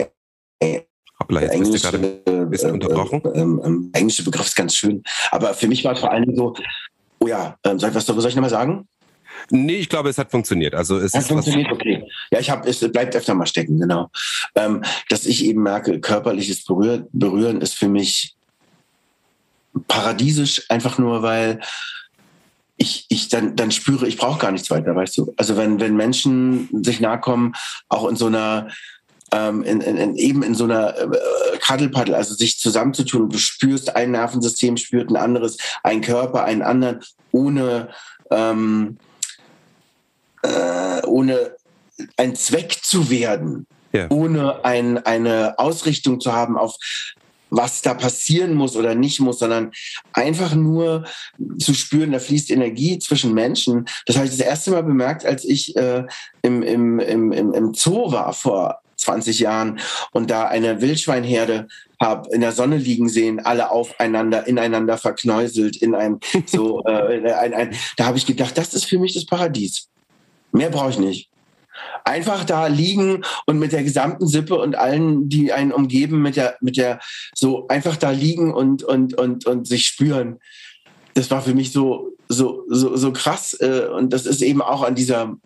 Hoppla, jetzt bist du gerade ein bisschen unterbrochen. Ähm, ähm, englische Begriff ist ganz schön. Aber für mich war es vor allen Dingen so, oh ja, ähm, soll, was soll ich nochmal sagen? Nee, ich glaube, es hat funktioniert. Also es hat funktioniert, okay. Ja, ich habe, es bleibt öfter mal stecken, genau. Ähm, dass ich eben merke, körperliches Berühren, Berühren ist für mich paradiesisch, einfach nur, weil ich, ich dann, dann spüre, ich brauche gar nichts weiter, weißt du. Also wenn, wenn Menschen sich nahe kommen, auch in so einer ähm, in, in, eben in so einer äh, Kaddelpaddel, also sich zusammenzutun. Du spürst ein Nervensystem, spürt ein anderes, ein Körper, einen anderen, ohne, ähm, äh, ohne ein Zweck zu werden, ja. ohne ein, eine Ausrichtung zu haben auf was da passieren muss oder nicht muss, sondern einfach nur zu spüren, da fließt Energie zwischen Menschen. Das habe ich das erste Mal bemerkt, als ich äh, im, im, im, im Zoo war vor 20 Jahren und da eine Wildschweinherde habe in der Sonne liegen sehen, alle aufeinander, ineinander verknäuselt, in einem so, äh, ein, ein, da habe ich gedacht, das ist für mich das Paradies. Mehr brauche ich nicht. Einfach da liegen und mit der gesamten Sippe und allen, die einen umgeben, mit der, mit der, so einfach da liegen und, und, und, und sich spüren. Das war für mich so, so, so, so krass. Äh, und das ist eben auch an dieser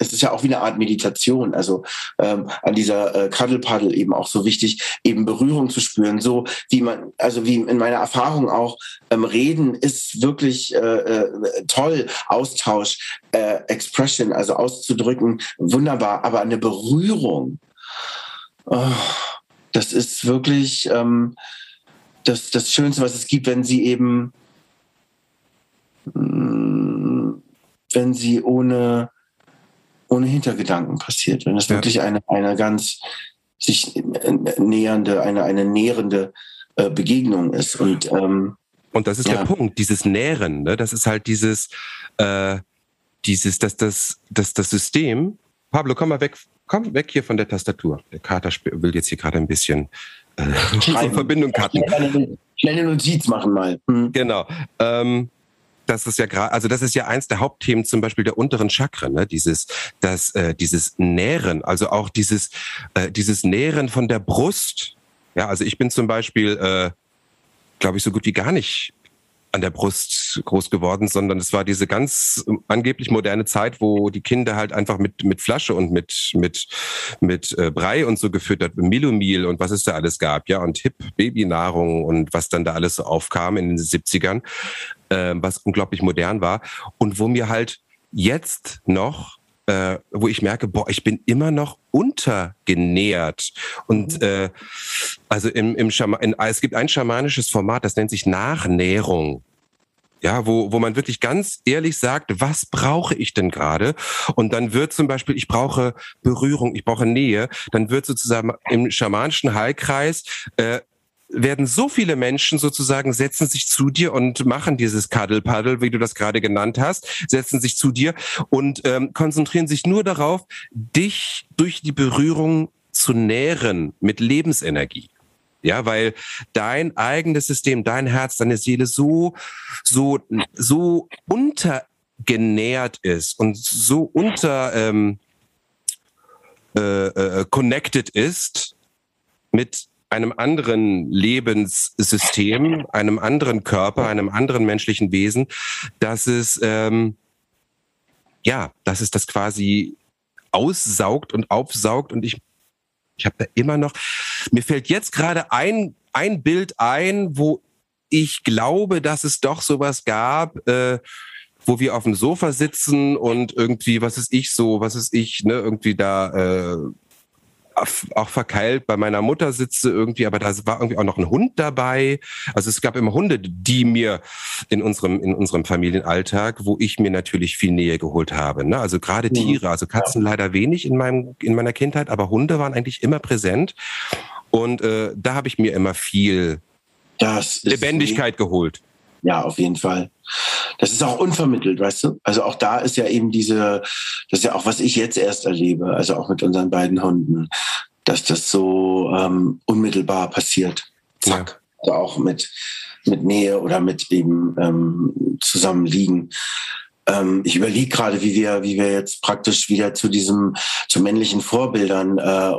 es ist ja auch wie eine Art Meditation, also ähm, an dieser äh, Cuddle eben auch so wichtig, eben Berührung zu spüren, so wie man, also wie in meiner Erfahrung auch, ähm, Reden ist wirklich äh, äh, toll, Austausch, äh, Expression, also auszudrücken, wunderbar, aber eine Berührung, oh, das ist wirklich ähm, das, das Schönste, was es gibt, wenn sie eben, mm, wenn sie ohne ohne Hintergedanken passiert. Wenn es ja. wirklich eine, eine ganz sich nähernde, eine, eine nährende äh, Begegnung ist. Und, ähm, und das ist ja. der Punkt, dieses Nähren, ne? das ist halt dieses, äh, dieses, dass das, dass das System, Pablo, komm mal weg, komm weg hier von der Tastatur. Der Kater will jetzt hier gerade ein bisschen äh, Verbindung cutten. Schnell eine Notiz machen mal. Hm. Genau. Ähm, das ist ja gerade, also das ist ja eins der Hauptthemen zum Beispiel der unteren Chakren, ne? dieses, das, äh, dieses Nähren, also auch dieses, äh, dieses Nähren von der Brust. Ja, also ich bin zum Beispiel, äh, glaube ich, so gut wie gar nicht an der Brust groß geworden, sondern es war diese ganz angeblich moderne Zeit, wo die Kinder halt einfach mit mit Flasche und mit mit mit äh, Brei und so gefüttert, Milomil und was es da alles gab, ja und Hip Babynahrung und was dann da alles so aufkam in den 70ern, äh, was unglaublich modern war. Und wo mir halt jetzt noch äh, wo ich merke, boah, ich bin immer noch untergenährt. Und mhm. äh, also im, im Schama in, es gibt ein schamanisches Format, das nennt sich Nachnährung. Ja, wo, wo man wirklich ganz ehrlich sagt, was brauche ich denn gerade? Und dann wird zum Beispiel, ich brauche Berührung, ich brauche Nähe, dann wird sozusagen im schamanischen Heilkreis äh, werden so viele Menschen sozusagen setzen sich zu dir und machen dieses Cuddle-Paddle, wie du das gerade genannt hast, setzen sich zu dir und ähm, konzentrieren sich nur darauf, dich durch die Berührung zu nähren mit Lebensenergie. Ja, weil dein eigenes System, dein Herz, deine Seele so, so, so untergenährt ist und so unter, ähm, äh, äh, äh, connected ist mit einem anderen Lebenssystem, einem anderen Körper, einem anderen menschlichen Wesen, dass es ähm, ja, dass es das quasi aussaugt und aufsaugt. Und ich ich habe da immer noch mir fällt jetzt gerade ein ein Bild ein, wo ich glaube, dass es doch sowas gab, äh, wo wir auf dem Sofa sitzen und irgendwie, was ist ich so, was ist ich, ne, irgendwie da äh, auch verkeilt bei meiner Mutter sitze irgendwie, aber da war irgendwie auch noch ein Hund dabei. Also es gab immer Hunde, die mir in unserem, in unserem Familienalltag, wo ich mir natürlich viel Nähe geholt habe. Ne? Also gerade mhm. Tiere, also Katzen leider wenig in meinem, in meiner Kindheit, aber Hunde waren eigentlich immer präsent. Und äh, da habe ich mir immer viel Lebendigkeit geholt. Ja, auf jeden Fall. Das ist auch unvermittelt, weißt du? Also auch da ist ja eben diese, das ist ja auch, was ich jetzt erst erlebe, also auch mit unseren beiden Hunden, dass das so ähm, unmittelbar passiert. Zack. Ja. Also auch mit, mit Nähe oder mit eben ähm, Zusammenliegen. Ähm, ich überlege gerade, wie wir, wie wir jetzt praktisch wieder zu diesem, zu männlichen Vorbildern äh,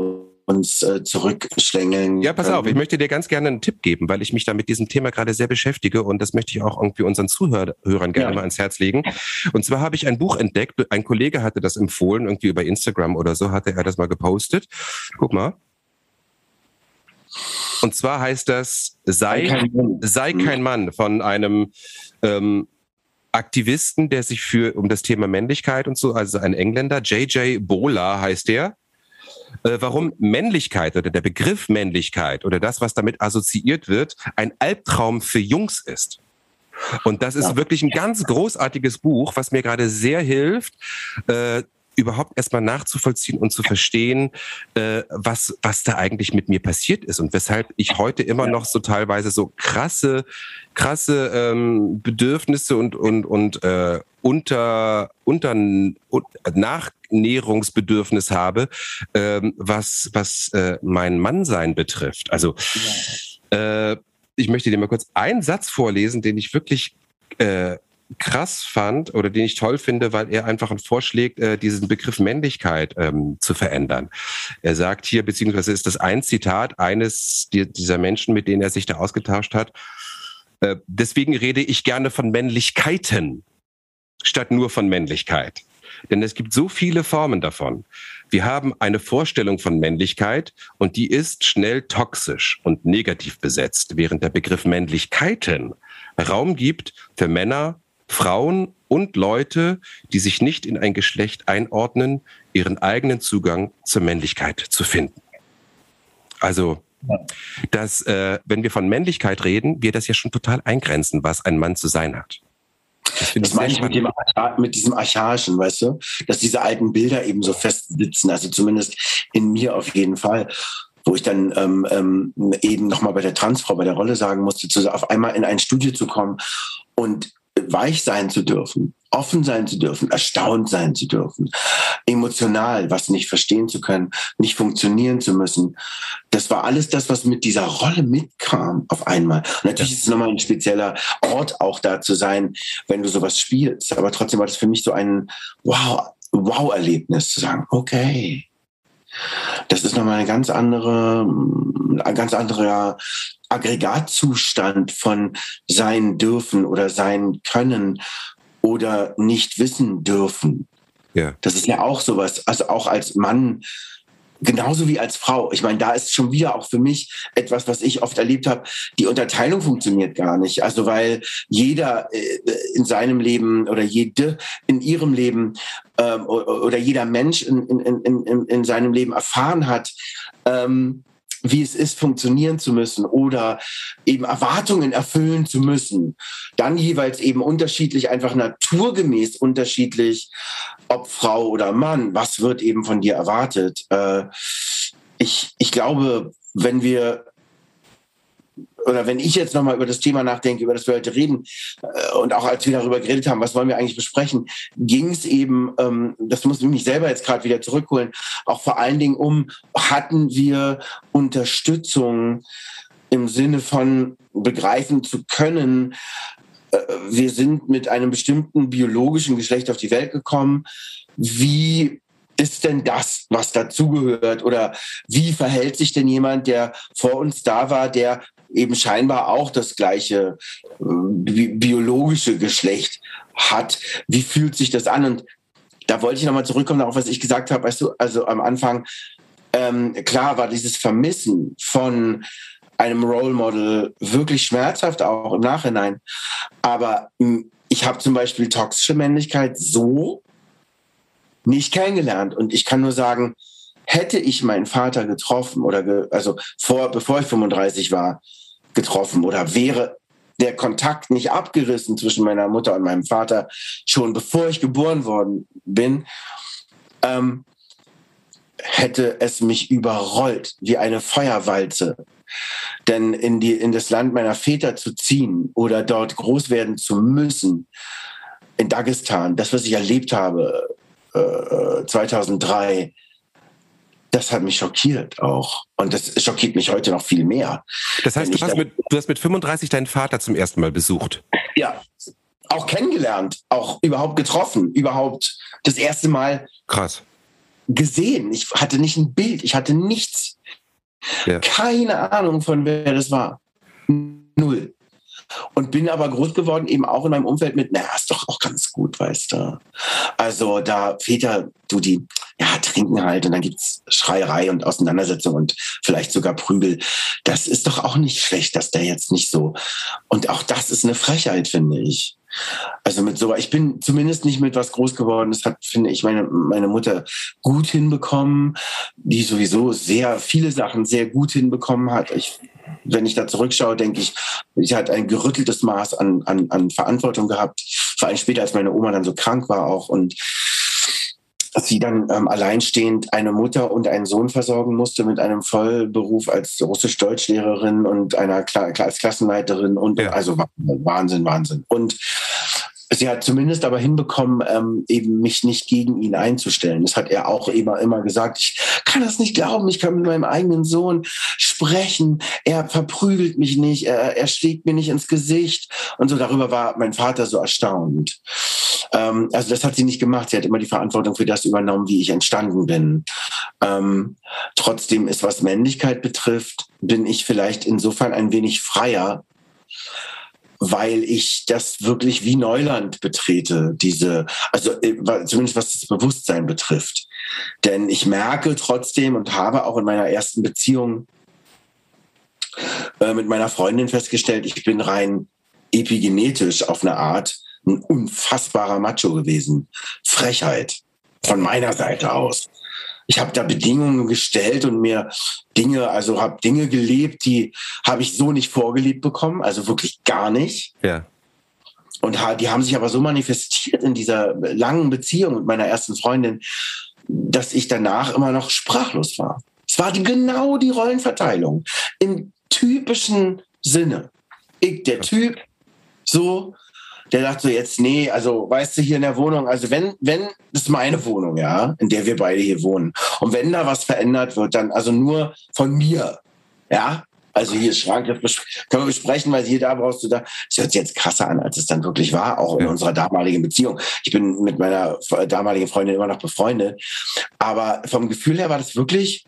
uns äh, zurückschlängeln. Ja, pass auf, ich möchte dir ganz gerne einen Tipp geben, weil ich mich da mit diesem Thema gerade sehr beschäftige und das möchte ich auch irgendwie unseren Zuhörern gerne ja. mal ans Herz legen. Und zwar habe ich ein Buch entdeckt, ein Kollege hatte das empfohlen, irgendwie über Instagram oder so, hatte er das mal gepostet. Guck mal. Und zwar heißt das Sei, kein Mann, sei kein Mann von einem ähm, Aktivisten, der sich für um das Thema Männlichkeit und so, also ein Engländer, JJ Bola heißt der äh, warum Männlichkeit oder der Begriff Männlichkeit oder das, was damit assoziiert wird, ein Albtraum für Jungs ist. Und das ist wirklich ein ganz großartiges Buch, was mir gerade sehr hilft, äh, überhaupt erstmal nachzuvollziehen und zu verstehen, äh, was, was da eigentlich mit mir passiert ist und weshalb ich heute immer noch so teilweise so krasse, krasse ähm, Bedürfnisse und, und, und äh, unter, unter Nachnährungsbedürfnis habe, ähm, was, was äh, mein Mannsein betrifft. Also äh, ich möchte dir mal kurz einen Satz vorlesen, den ich wirklich äh, krass fand oder den ich toll finde, weil er einfach vorschlägt, äh, diesen Begriff Männlichkeit ähm, zu verändern. Er sagt hier, beziehungsweise ist das ein Zitat eines dieser Menschen, mit denen er sich da ausgetauscht hat. Äh, deswegen rede ich gerne von Männlichkeiten statt nur von Männlichkeit. Denn es gibt so viele Formen davon. Wir haben eine Vorstellung von Männlichkeit und die ist schnell toxisch und negativ besetzt, während der Begriff Männlichkeiten Raum gibt für Männer, Frauen und Leute, die sich nicht in ein Geschlecht einordnen, ihren eigenen Zugang zur Männlichkeit zu finden. Also, dass, äh, wenn wir von Männlichkeit reden, wir das ja schon total eingrenzen, was ein Mann zu sein hat. Das, das meine ich mit, dem, mit diesem Archaischen, weißt du? Dass diese alten Bilder eben so fest sitzen, also zumindest in mir auf jeden Fall wo ich dann ähm, ähm, eben nochmal bei der Transfrau, bei der Rolle sagen musste, zu, auf einmal in ein Studio zu kommen und weich sein zu dürfen, offen sein zu dürfen, erstaunt sein zu dürfen, emotional was nicht verstehen zu können, nicht funktionieren zu müssen. Das war alles das, was mit dieser Rolle mitkam auf einmal. Und natürlich ist es nochmal ein spezieller Ort auch da zu sein, wenn du sowas spielst. Aber trotzdem war das für mich so ein Wow, Wow-Erlebnis zu sagen, okay, das ist nochmal eine ganz andere, ein ganz anderer Aggregatzustand von sein dürfen oder sein können oder nicht wissen dürfen. Ja. Das ist ja auch sowas. Also auch als Mann genauso wie als Frau. Ich meine, da ist schon wieder auch für mich etwas, was ich oft erlebt habe. Die Unterteilung funktioniert gar nicht. Also weil jeder äh, in seinem Leben oder jede in ihrem Leben ähm, oder jeder Mensch in, in, in, in seinem Leben erfahren hat, ähm, wie es ist, funktionieren zu müssen oder eben Erwartungen erfüllen zu müssen. Dann jeweils eben unterschiedlich, einfach naturgemäß unterschiedlich, ob Frau oder Mann, was wird eben von dir erwartet. Äh, ich, ich glaube, wenn wir oder wenn ich jetzt nochmal über das Thema nachdenke, über das wir heute reden, äh, und auch als wir darüber geredet haben, was wollen wir eigentlich besprechen, ging es eben, ähm, das muss ich mich selber jetzt gerade wieder zurückholen, auch vor allen Dingen um, hatten wir Unterstützung im Sinne von begreifen zu können, wir sind mit einem bestimmten biologischen Geschlecht auf die Welt gekommen, wie ist denn das, was dazugehört? Oder wie verhält sich denn jemand, der vor uns da war, der eben scheinbar auch das gleiche äh, bi biologische Geschlecht hat? Wie fühlt sich das an? Und da wollte ich nochmal zurückkommen darauf, was ich gesagt habe. Weißt du, also am Anfang, ähm, klar war dieses Vermissen von einem Role Model wirklich schmerzhaft, auch im Nachhinein. Aber hm, ich habe zum Beispiel toxische Männlichkeit so nicht kennengelernt. Und ich kann nur sagen, hätte ich meinen Vater getroffen oder ge, also vor, bevor ich 35 war, getroffen oder wäre der Kontakt nicht abgerissen zwischen meiner Mutter und meinem Vater schon bevor ich geboren worden bin, ähm, hätte es mich überrollt wie eine Feuerwalze. Denn in, die, in das Land meiner Väter zu ziehen oder dort groß werden zu müssen, in Dagestan, das, was ich erlebt habe, 2003, äh, das hat mich schockiert auch. Und das schockiert mich heute noch viel mehr. Das heißt, du hast, mit, du hast mit 35 deinen Vater zum ersten Mal besucht. Ja, auch kennengelernt, auch überhaupt getroffen, überhaupt das erste Mal Krass. gesehen. Ich hatte nicht ein Bild, ich hatte nichts. Ja. Keine Ahnung von wer das war. Null. Und bin aber groß geworden, eben auch in meinem Umfeld mit, naja, ist doch auch ganz gut, weißt du. Also da Väter, du, die, ja, trinken halt und dann gibt's Schreierei und Auseinandersetzung und vielleicht sogar Prügel. Das ist doch auch nicht schlecht, dass der jetzt nicht so. Und auch das ist eine Frechheit, finde ich. Also mit so, ich bin zumindest nicht mit was groß geworden. Das hat, finde ich, meine, meine Mutter gut hinbekommen, die sowieso sehr viele Sachen sehr gut hinbekommen hat. Ich wenn ich da zurückschaue, denke ich, sie hat ein gerütteltes Maß an, an, an Verantwortung gehabt. Vor allem später, als meine Oma dann so krank war auch und sie dann ähm, alleinstehend eine Mutter und einen Sohn versorgen musste mit einem Vollberuf als Russisch-Deutschlehrerin und einer Kla als Klassenleiterin und ja. also Wahnsinn, Wahnsinn. Und sie hat zumindest aber hinbekommen, ähm, eben mich nicht gegen ihn einzustellen. Das hat er auch immer, immer gesagt. Ich kann das nicht glauben. Ich kann mit meinem eigenen Sohn sprechen. Er verprügelt mich nicht. Er, er schlägt mir nicht ins Gesicht. Und so darüber war mein Vater so erstaunt. Ähm, also das hat sie nicht gemacht. Sie hat immer die Verantwortung für das übernommen, wie ich entstanden bin. Ähm, trotzdem ist, was Männlichkeit betrifft, bin ich vielleicht insofern ein wenig freier, weil ich das wirklich wie Neuland betrete, diese, also äh, zumindest was das Bewusstsein betrifft. Denn ich merke trotzdem und habe auch in meiner ersten Beziehung äh, mit meiner Freundin festgestellt, ich bin rein epigenetisch auf eine Art ein unfassbarer Macho gewesen. Frechheit von meiner Seite aus ich habe da Bedingungen gestellt und mir Dinge, also habe Dinge gelebt, die habe ich so nicht vorgelebt bekommen, also wirklich gar nicht. Ja. Und die haben sich aber so manifestiert in dieser langen Beziehung mit meiner ersten Freundin, dass ich danach immer noch sprachlos war. Es war die, genau die Rollenverteilung im typischen Sinne. Ich, der Typ, so, der dachte so jetzt, nee, also weißt du, hier in der Wohnung, also wenn, wenn, das ist meine Wohnung, ja, in der wir beide hier wohnen. Und wenn da was verändert wird, dann also nur von mir, ja. Also hier ist Schrank, können wir besprechen, weil hier da brauchst du da. Das hört sich jetzt krasser an, als es dann wirklich war, auch in ja. unserer damaligen Beziehung. Ich bin mit meiner damaligen Freundin immer noch befreundet. Aber vom Gefühl her war das wirklich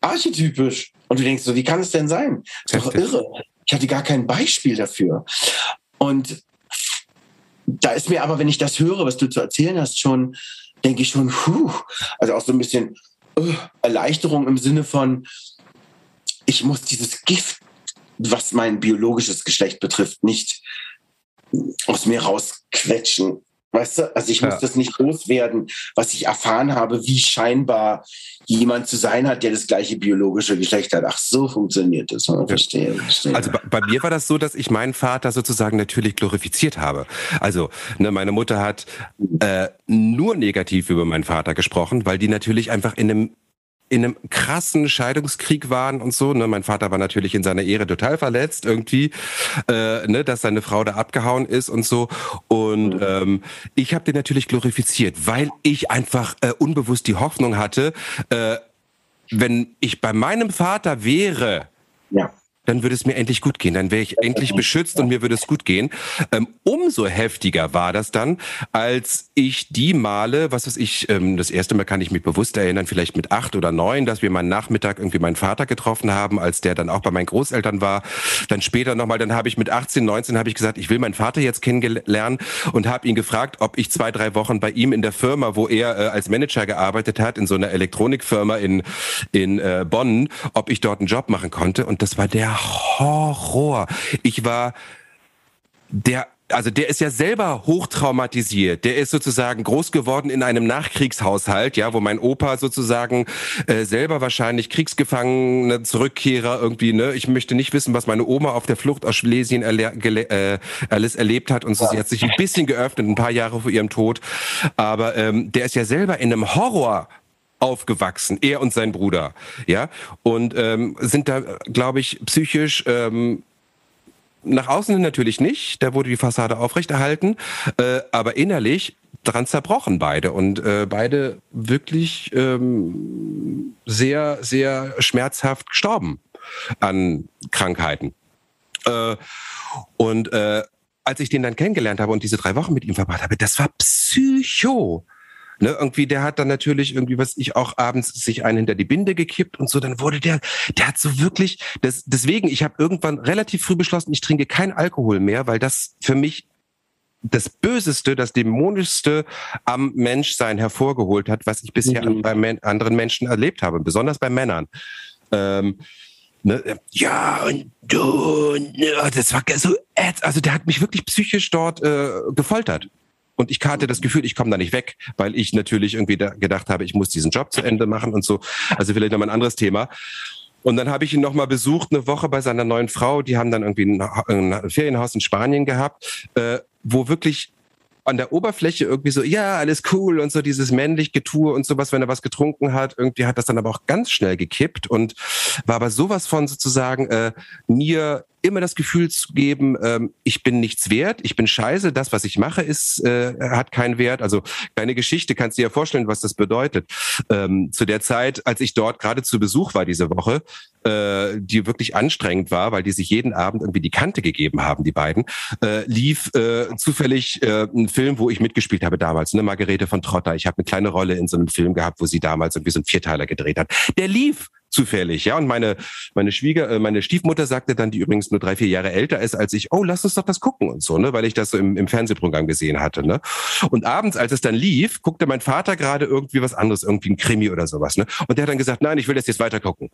archetypisch. Und du denkst so, wie kann es denn sein? Das ist doch irre. Ich hatte gar kein Beispiel dafür. Und da ist mir aber, wenn ich das höre, was du zu erzählen hast, schon, denke ich schon, puh, also auch so ein bisschen uh, Erleichterung im Sinne von, ich muss dieses Gift, was mein biologisches Geschlecht betrifft, nicht aus mir rausquetschen. Weißt du, also ich muss ja. das nicht loswerden, was ich erfahren habe, wie scheinbar jemand zu sein hat, der das gleiche biologische Geschlecht hat. Ach, so funktioniert das. Ja. Verstehe, verstehe. Also bei, bei, mir war das so, dass ich meinen Vater sozusagen natürlich glorifiziert habe. Also ne, meine Mutter hat äh, nur negativ über meinen Vater gesprochen, weil die natürlich einfach in einem in einem krassen Scheidungskrieg waren und so. Ne? Mein Vater war natürlich in seiner Ehre total verletzt irgendwie, äh, ne? dass seine Frau da abgehauen ist und so. Und mhm. ähm, ich habe den natürlich glorifiziert, weil ich einfach äh, unbewusst die Hoffnung hatte, äh, wenn ich bei meinem Vater wäre, ja dann würde es mir endlich gut gehen. Dann wäre ich endlich beschützt und mir würde es gut gehen. Ähm, umso heftiger war das dann, als ich die Male, was weiß ich, ähm, das erste Mal kann ich mich bewusst erinnern, vielleicht mit acht oder neun, dass wir mal Nachmittag irgendwie meinen Vater getroffen haben, als der dann auch bei meinen Großeltern war. Dann später nochmal, dann habe ich mit 18, 19 habe ich gesagt, ich will meinen Vater jetzt kennenlernen und habe ihn gefragt, ob ich zwei, drei Wochen bei ihm in der Firma, wo er äh, als Manager gearbeitet hat, in so einer Elektronikfirma in, in äh, Bonn, ob ich dort einen Job machen konnte. Und das war der Horror. Ich war der also der ist ja selber hochtraumatisiert. Der ist sozusagen groß geworden in einem Nachkriegshaushalt, ja, wo mein Opa sozusagen äh, selber wahrscheinlich Kriegsgefangene Zurückkehrer irgendwie, ne, ich möchte nicht wissen, was meine Oma auf der Flucht aus Schlesien äh, alles erlebt hat und so. Sie hat sich ein bisschen geöffnet, ein paar Jahre vor ihrem Tod, aber ähm, der ist ja selber in einem Horror aufgewachsen, er und sein Bruder, ja, und ähm, sind da, glaube ich, psychisch ähm, nach außen natürlich nicht, da wurde die Fassade aufrechterhalten, äh, aber innerlich dran zerbrochen beide und äh, beide wirklich ähm, sehr, sehr schmerzhaft gestorben an Krankheiten. Äh, und äh, als ich den dann kennengelernt habe und diese drei Wochen mit ihm verbracht habe, das war Psycho. Ne, irgendwie, der hat dann natürlich irgendwie, was ich auch abends sich einen hinter die Binde gekippt und so, dann wurde der, der hat so wirklich, das, deswegen, ich habe irgendwann relativ früh beschlossen, ich trinke kein Alkohol mehr, weil das für mich das Böseste, das Dämonischste am Menschsein hervorgeholt hat, was ich bisher mhm. bei men anderen Menschen erlebt habe, besonders bei Männern. Ähm, ne, ja, und du, ne, das war so, also der hat mich wirklich psychisch dort äh, gefoltert. Und ich hatte das Gefühl, ich komme da nicht weg, weil ich natürlich irgendwie gedacht habe, ich muss diesen Job zu Ende machen und so. Also vielleicht nochmal ein anderes Thema. Und dann habe ich ihn nochmal besucht, eine Woche bei seiner neuen Frau. Die haben dann irgendwie ein, ein Ferienhaus in Spanien gehabt, äh, wo wirklich an der Oberfläche irgendwie so, ja, alles cool und so dieses männlich Getue und sowas, wenn er was getrunken hat. Irgendwie hat das dann aber auch ganz schnell gekippt und war aber sowas von sozusagen äh, mir immer das Gefühl zu geben, ähm, ich bin nichts wert, ich bin scheiße, das, was ich mache, ist, äh, hat keinen Wert. Also deine Geschichte, kannst du dir ja vorstellen, was das bedeutet. Ähm, zu der Zeit, als ich dort gerade zu Besuch war diese Woche, äh, die wirklich anstrengend war, weil die sich jeden Abend irgendwie die Kante gegeben haben, die beiden, äh, lief äh, zufällig äh, ein Film, wo ich mitgespielt habe damals, ne, Margarete von Trotter. Ich habe eine kleine Rolle in so einem Film gehabt, wo sie damals irgendwie so einen Vierteiler gedreht hat. Der lief zufällig, ja. Und meine, meine Schwieger, äh, meine Stiefmutter sagte dann, die übrigens nur drei, vier Jahre älter ist als ich, oh, lass uns doch das gucken und so, ne, weil ich das so im, im Fernsehprogramm gesehen hatte, ne. Und abends, als es dann lief, guckte mein Vater gerade irgendwie was anderes, irgendwie ein Krimi oder sowas, ne. Und der hat dann gesagt, nein, ich will das jetzt weiter gucken.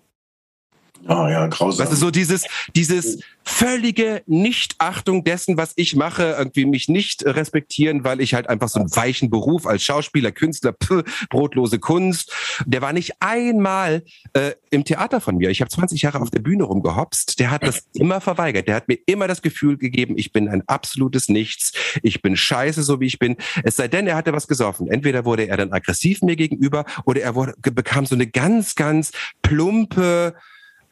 Oh ja, grausam. Weißt du, so dieses, dieses völlige Nichtachtung dessen, was ich mache, irgendwie mich nicht respektieren, weil ich halt einfach so einen weichen Beruf als Schauspieler, Künstler, pff, brotlose Kunst, der war nicht einmal äh, im Theater von mir. Ich habe 20 Jahre auf der Bühne rumgehopst. Der hat das immer verweigert. Der hat mir immer das Gefühl gegeben, ich bin ein absolutes Nichts. Ich bin scheiße, so wie ich bin. Es sei denn, er hatte was gesoffen. Entweder wurde er dann aggressiv mir gegenüber oder er wurde, bekam so eine ganz, ganz plumpe,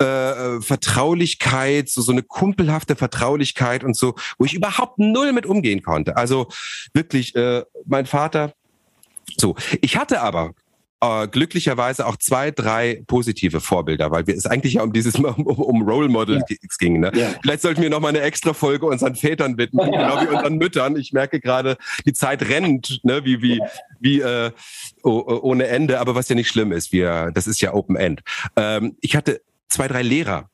äh, Vertraulichkeit, so, so eine kumpelhafte Vertraulichkeit und so, wo ich überhaupt null mit umgehen konnte. Also wirklich, äh, mein Vater. So, ich hatte aber äh, glücklicherweise auch zwei, drei positive Vorbilder, weil wir es eigentlich ja um dieses um, um Role Model ja. ging. Ne? Ja. Vielleicht sollten wir noch mal eine extra Folge unseren Vätern widmen, genau wie unseren Müttern. Ich merke gerade, die Zeit rennt, ne? wie wie wie äh, ohne Ende, aber was ja nicht schlimm ist. Wir, das ist ja Open End. Ähm, ich hatte zwei, drei Lehrer.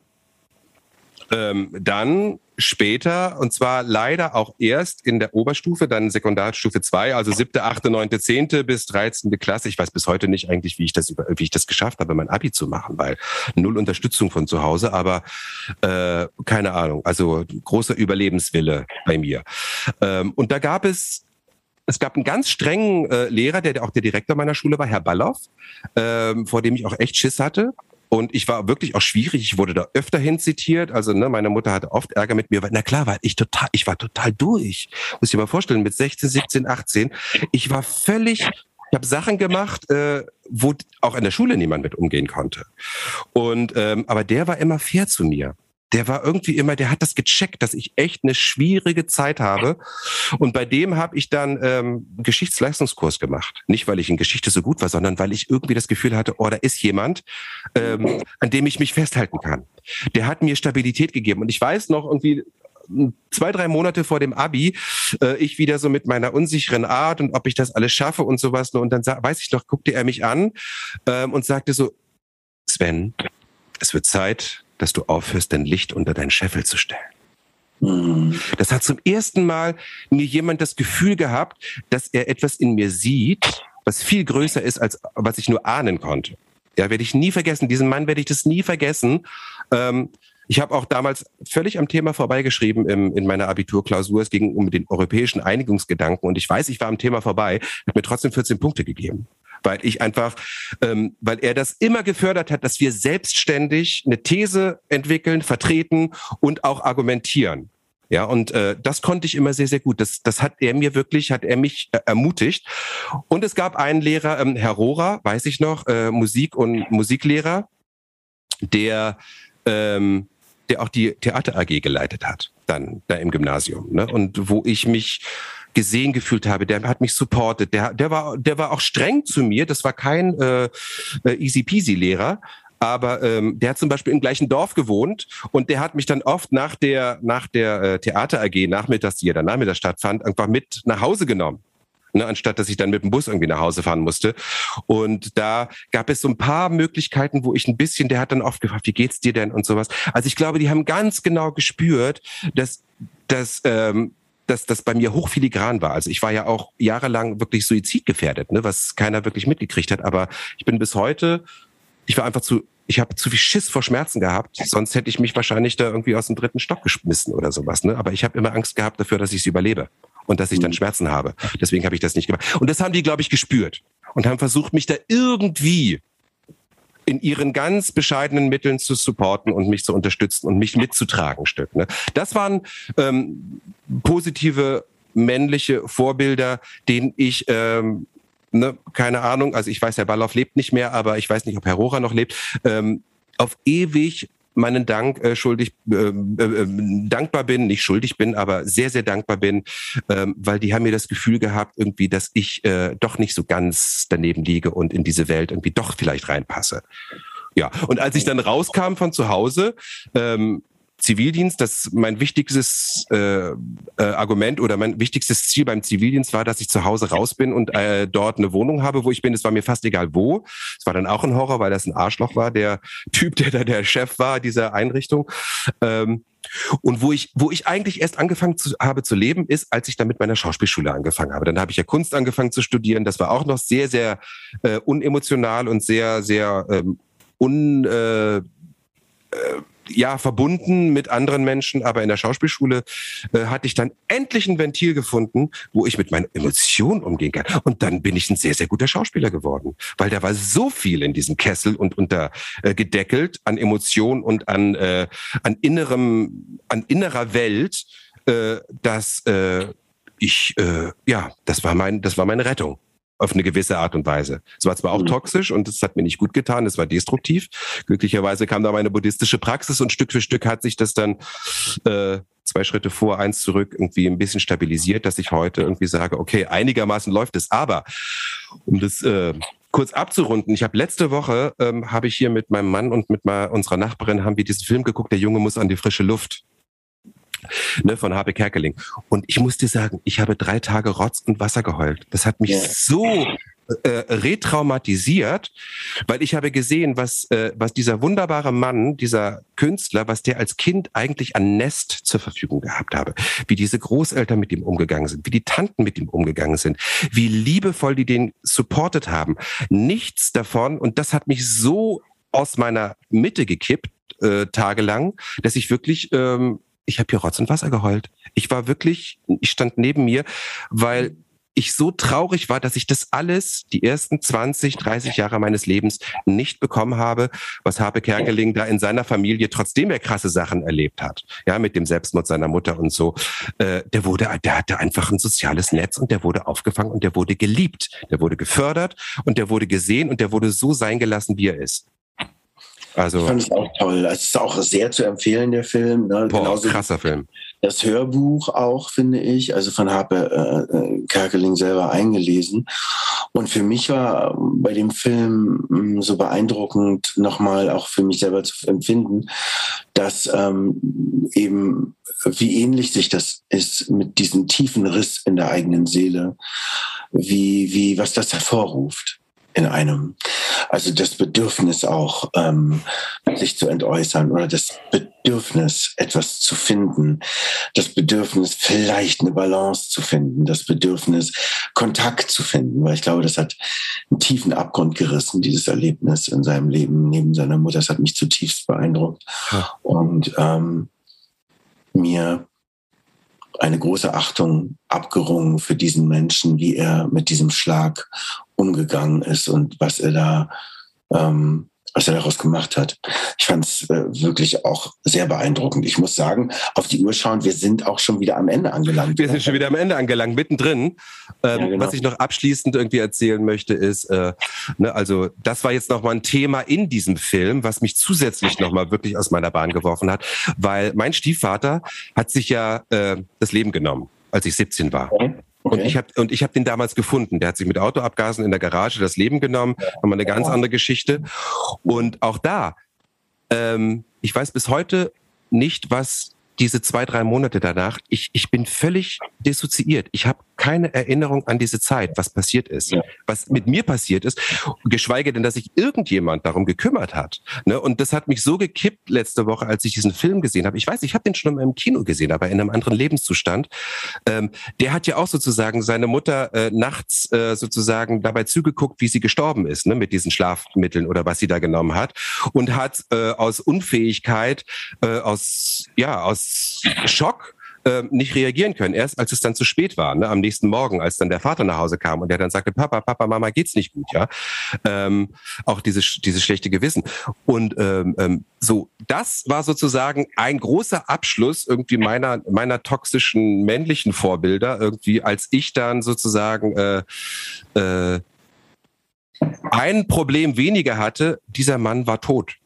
Ähm, dann später, und zwar leider auch erst in der Oberstufe, dann Sekundarstufe 2, also siebte, achte, neunte, zehnte bis dreizehnte Klasse. Ich weiß bis heute nicht eigentlich, wie ich das, wie ich das geschafft habe, mein Abi zu machen, weil null Unterstützung von zu Hause, aber äh, keine Ahnung. Also großer Überlebenswille bei mir. Ähm, und da gab es es gab einen ganz strengen äh, Lehrer, der, auch der Direktor meiner Schule war, Herr Balloff, ähm, vor dem ich auch echt Schiss hatte. Und ich war wirklich auch schwierig. Ich wurde da öfter hin zitiert. Also ne, meine Mutter hatte oft Ärger mit mir. Weil, na klar, weil ich total, ich war total durch. Muss ich mal vorstellen, mit 16, 17, 18. Ich war völlig, ich habe Sachen gemacht, äh, wo auch in der Schule niemand mit umgehen konnte. Und ähm, aber der war immer fair zu mir. Der war irgendwie immer, der hat das gecheckt, dass ich echt eine schwierige Zeit habe. Und bei dem habe ich dann ähm, Geschichtsleistungskurs gemacht. Nicht, weil ich in Geschichte so gut war, sondern weil ich irgendwie das Gefühl hatte, oh, da ist jemand, ähm, an dem ich mich festhalten kann. Der hat mir Stabilität gegeben. Und ich weiß noch irgendwie, zwei, drei Monate vor dem Abi, äh, ich wieder so mit meiner unsicheren Art und ob ich das alles schaffe und sowas. Und dann weiß ich noch, guckte er mich an ähm, und sagte so, Sven, es wird Zeit, dass du aufhörst, dein Licht unter deinen Scheffel zu stellen. Mhm. Das hat zum ersten Mal mir jemand das Gefühl gehabt, dass er etwas in mir sieht, was viel größer ist, als was ich nur ahnen konnte. Ja, werde ich nie vergessen. Diesen Mann werde ich das nie vergessen. Ähm, ich habe auch damals völlig am Thema vorbeigeschrieben im, in meiner Abiturklausur. Es ging um den europäischen Einigungsgedanken und ich weiß, ich war am Thema vorbei, hat mir trotzdem 14 Punkte gegeben weil ich einfach, ähm, weil er das immer gefördert hat, dass wir selbstständig eine These entwickeln, vertreten und auch argumentieren. Ja, und äh, das konnte ich immer sehr, sehr gut. Das, das hat er mir wirklich, hat er mich äh, ermutigt. Und es gab einen Lehrer, ähm, Herr Rohrer, weiß ich noch, äh, Musik- und Musiklehrer, der ähm, der auch die Theater AG geleitet hat, dann da im Gymnasium. Ne? Und wo ich mich gesehen gefühlt habe, der hat mich supportet, der, der war, der war auch streng zu mir. Das war kein äh, äh, easy peasy Lehrer, aber ähm, der hat zum Beispiel im gleichen Dorf gewohnt und der hat mich dann oft nach der nach der äh, Theater AG nachmittags, die ja dann nachmittags stattfand, einfach mit nach Hause genommen ne, anstatt dass ich dann mit dem Bus irgendwie nach Hause fahren musste. Und da gab es so ein paar Möglichkeiten, wo ich ein bisschen, der hat dann oft gefragt, wie geht's dir denn und sowas. Also ich glaube, die haben ganz genau gespürt, dass, dass ähm, dass das bei mir hochfiligran war. Also ich war ja auch jahrelang wirklich suizidgefährdet, ne, was keiner wirklich mitgekriegt hat. Aber ich bin bis heute, ich war einfach zu, ich habe zu viel Schiss vor Schmerzen gehabt. Sonst hätte ich mich wahrscheinlich da irgendwie aus dem dritten Stock geschmissen oder sowas. Ne? Aber ich habe immer Angst gehabt dafür, dass ich es überlebe und dass ich dann mhm. Schmerzen habe. Deswegen habe ich das nicht gemacht. Und das haben die, glaube ich, gespürt und haben versucht, mich da irgendwie in ihren ganz bescheidenen Mitteln zu supporten und mich zu unterstützen und mich mitzutragen, Stück. Ne? Das waren ähm, positive männliche Vorbilder, denen ich ähm, ne, keine Ahnung, also ich weiß, Herr Ballauf lebt nicht mehr, aber ich weiß nicht, ob Herr Rohrer noch lebt, ähm, auf ewig meinen Dank äh, schuldig, äh, äh, ähm, dankbar bin, nicht schuldig bin, aber sehr, sehr dankbar bin, ähm, weil die haben mir das Gefühl gehabt, irgendwie, dass ich äh, doch nicht so ganz daneben liege und in diese Welt irgendwie doch vielleicht reinpasse. Ja, und als ich dann rauskam von zu Hause, ähm, Zivildienst, das mein wichtigstes äh, äh, Argument oder mein wichtigstes Ziel beim Zivildienst war, dass ich zu Hause raus bin und äh, dort eine Wohnung habe, wo ich bin. Es war mir fast egal wo. Es war dann auch ein Horror, weil das ein Arschloch war, der Typ, der da der Chef war dieser Einrichtung. Ähm, und wo ich, wo ich eigentlich erst angefangen zu, habe zu leben, ist, als ich dann mit meiner Schauspielschule angefangen habe. Dann habe ich ja Kunst angefangen zu studieren. Das war auch noch sehr, sehr äh, unemotional und sehr, sehr ähm, un äh, äh, ja verbunden mit anderen Menschen, aber in der Schauspielschule äh, hatte ich dann endlich ein Ventil gefunden, wo ich mit meinen Emotionen umgehen kann. Und dann bin ich ein sehr, sehr guter Schauspieler geworden, weil da war so viel in diesem Kessel und unter äh, gedeckelt an Emotionen und an äh, an innerem, an innerer Welt, äh, dass äh, ich äh, ja, das war mein, das war meine Rettung auf eine gewisse Art und Weise. Es war zwar auch mhm. toxisch und es hat mir nicht gut getan, es war destruktiv. Glücklicherweise kam da meine buddhistische Praxis und Stück für Stück hat sich das dann äh, zwei Schritte vor, eins zurück irgendwie ein bisschen stabilisiert, dass ich heute irgendwie sage, okay, einigermaßen läuft es. Aber um das äh, kurz abzurunden, ich habe letzte Woche ähm, habe ich hier mit meinem Mann und mit mal unserer Nachbarin haben wir diesen Film geguckt, der Junge muss an die frische Luft ne, von Habe Kerkeling. Und ich muss dir sagen, ich habe drei Tage Rotz und Wasser geheult. Das hat mich ja. so äh, retraumatisiert, weil ich habe gesehen, was, äh, was dieser wunderbare Mann, dieser Künstler, was der als Kind eigentlich an Nest zur Verfügung gehabt habe, wie diese Großeltern mit ihm umgegangen sind, wie die Tanten mit ihm umgegangen sind, wie liebevoll die den supportet haben. Nichts davon, und das hat mich so aus meiner Mitte gekippt, äh, tagelang, dass ich wirklich ähm, ich habe hier Rotz und Wasser geheult. Ich war wirklich, ich stand neben mir, weil ich so traurig war, dass ich das alles die ersten 20, 30 Jahre meines Lebens nicht bekommen habe, was Habe Kerkeling da in seiner Familie, trotzdem er krasse Sachen erlebt hat, ja, mit dem Selbstmord seiner Mutter und so, äh, der wurde, der hatte einfach ein soziales Netz und der wurde aufgefangen und der wurde geliebt, der wurde gefördert und der wurde gesehen und der wurde so sein gelassen, wie er ist. Also, ich fand es auch toll. Es ist auch sehr zu empfehlen, der Film. Ne? Boah, Genauso krasser Film. Das Hörbuch auch, finde ich, also von Harpe äh, äh, Kerkeling selber eingelesen. Und für mich war bei dem Film mh, mm, so beeindruckend, nochmal auch für mich selber zu empfinden, dass ähm, eben wie ähnlich sich das ist mit diesem tiefen Riss in der eigenen Seele, wie, wie was das hervorruft in einem. Also das Bedürfnis auch, ähm, sich zu entäußern oder das Bedürfnis, etwas zu finden, das Bedürfnis, vielleicht eine Balance zu finden, das Bedürfnis, Kontakt zu finden, weil ich glaube, das hat einen tiefen Abgrund gerissen, dieses Erlebnis in seinem Leben neben seiner Mutter. Das hat mich zutiefst beeindruckt ja. und ähm, mir eine große Achtung abgerungen für diesen Menschen, wie er mit diesem Schlag umgegangen ist und was er da, ähm, was er daraus gemacht hat. Ich fand es äh, wirklich auch sehr beeindruckend. Ich muss sagen, auf die Uhr schauen, wir sind auch schon wieder am Ende angelangt. Wir sind schon wieder am Ende angelangt, mittendrin. Ähm, ja, genau. Was ich noch abschließend irgendwie erzählen möchte, ist, äh, ne, also das war jetzt nochmal ein Thema in diesem Film, was mich zusätzlich nochmal wirklich aus meiner Bahn geworfen hat, weil mein Stiefvater hat sich ja äh, das Leben genommen, als ich 17 war. Okay. Okay. Und ich habe und ich habe den damals gefunden. Der hat sich mit Autoabgasen in der Garage das Leben genommen. Haben eine ganz andere Geschichte. Und auch da, ähm, ich weiß bis heute nicht, was diese zwei, drei Monate danach, ich, ich bin völlig dissoziiert. Ich habe keine Erinnerung an diese Zeit, was passiert ist, ja. was mit mir passiert ist, geschweige denn, dass sich irgendjemand darum gekümmert hat. Ne? Und das hat mich so gekippt letzte Woche, als ich diesen Film gesehen habe. Ich weiß, ich habe den schon im Kino gesehen, aber in einem anderen Lebenszustand. Ähm, der hat ja auch sozusagen seine Mutter äh, nachts äh, sozusagen dabei zugeguckt, wie sie gestorben ist, ne? mit diesen Schlafmitteln oder was sie da genommen hat und hat äh, aus Unfähigkeit, äh, aus ja aus Schock äh, nicht reagieren können. Erst als es dann zu spät war, ne, am nächsten Morgen, als dann der Vater nach Hause kam und der dann sagte, Papa, Papa, Mama, geht's nicht gut, ja. Ähm, auch dieses, dieses schlechte Gewissen. Und ähm, ähm, so, das war sozusagen ein großer Abschluss irgendwie meiner, meiner toxischen männlichen Vorbilder, irgendwie, als ich dann sozusagen äh, äh, ein Problem weniger hatte, dieser Mann war tot.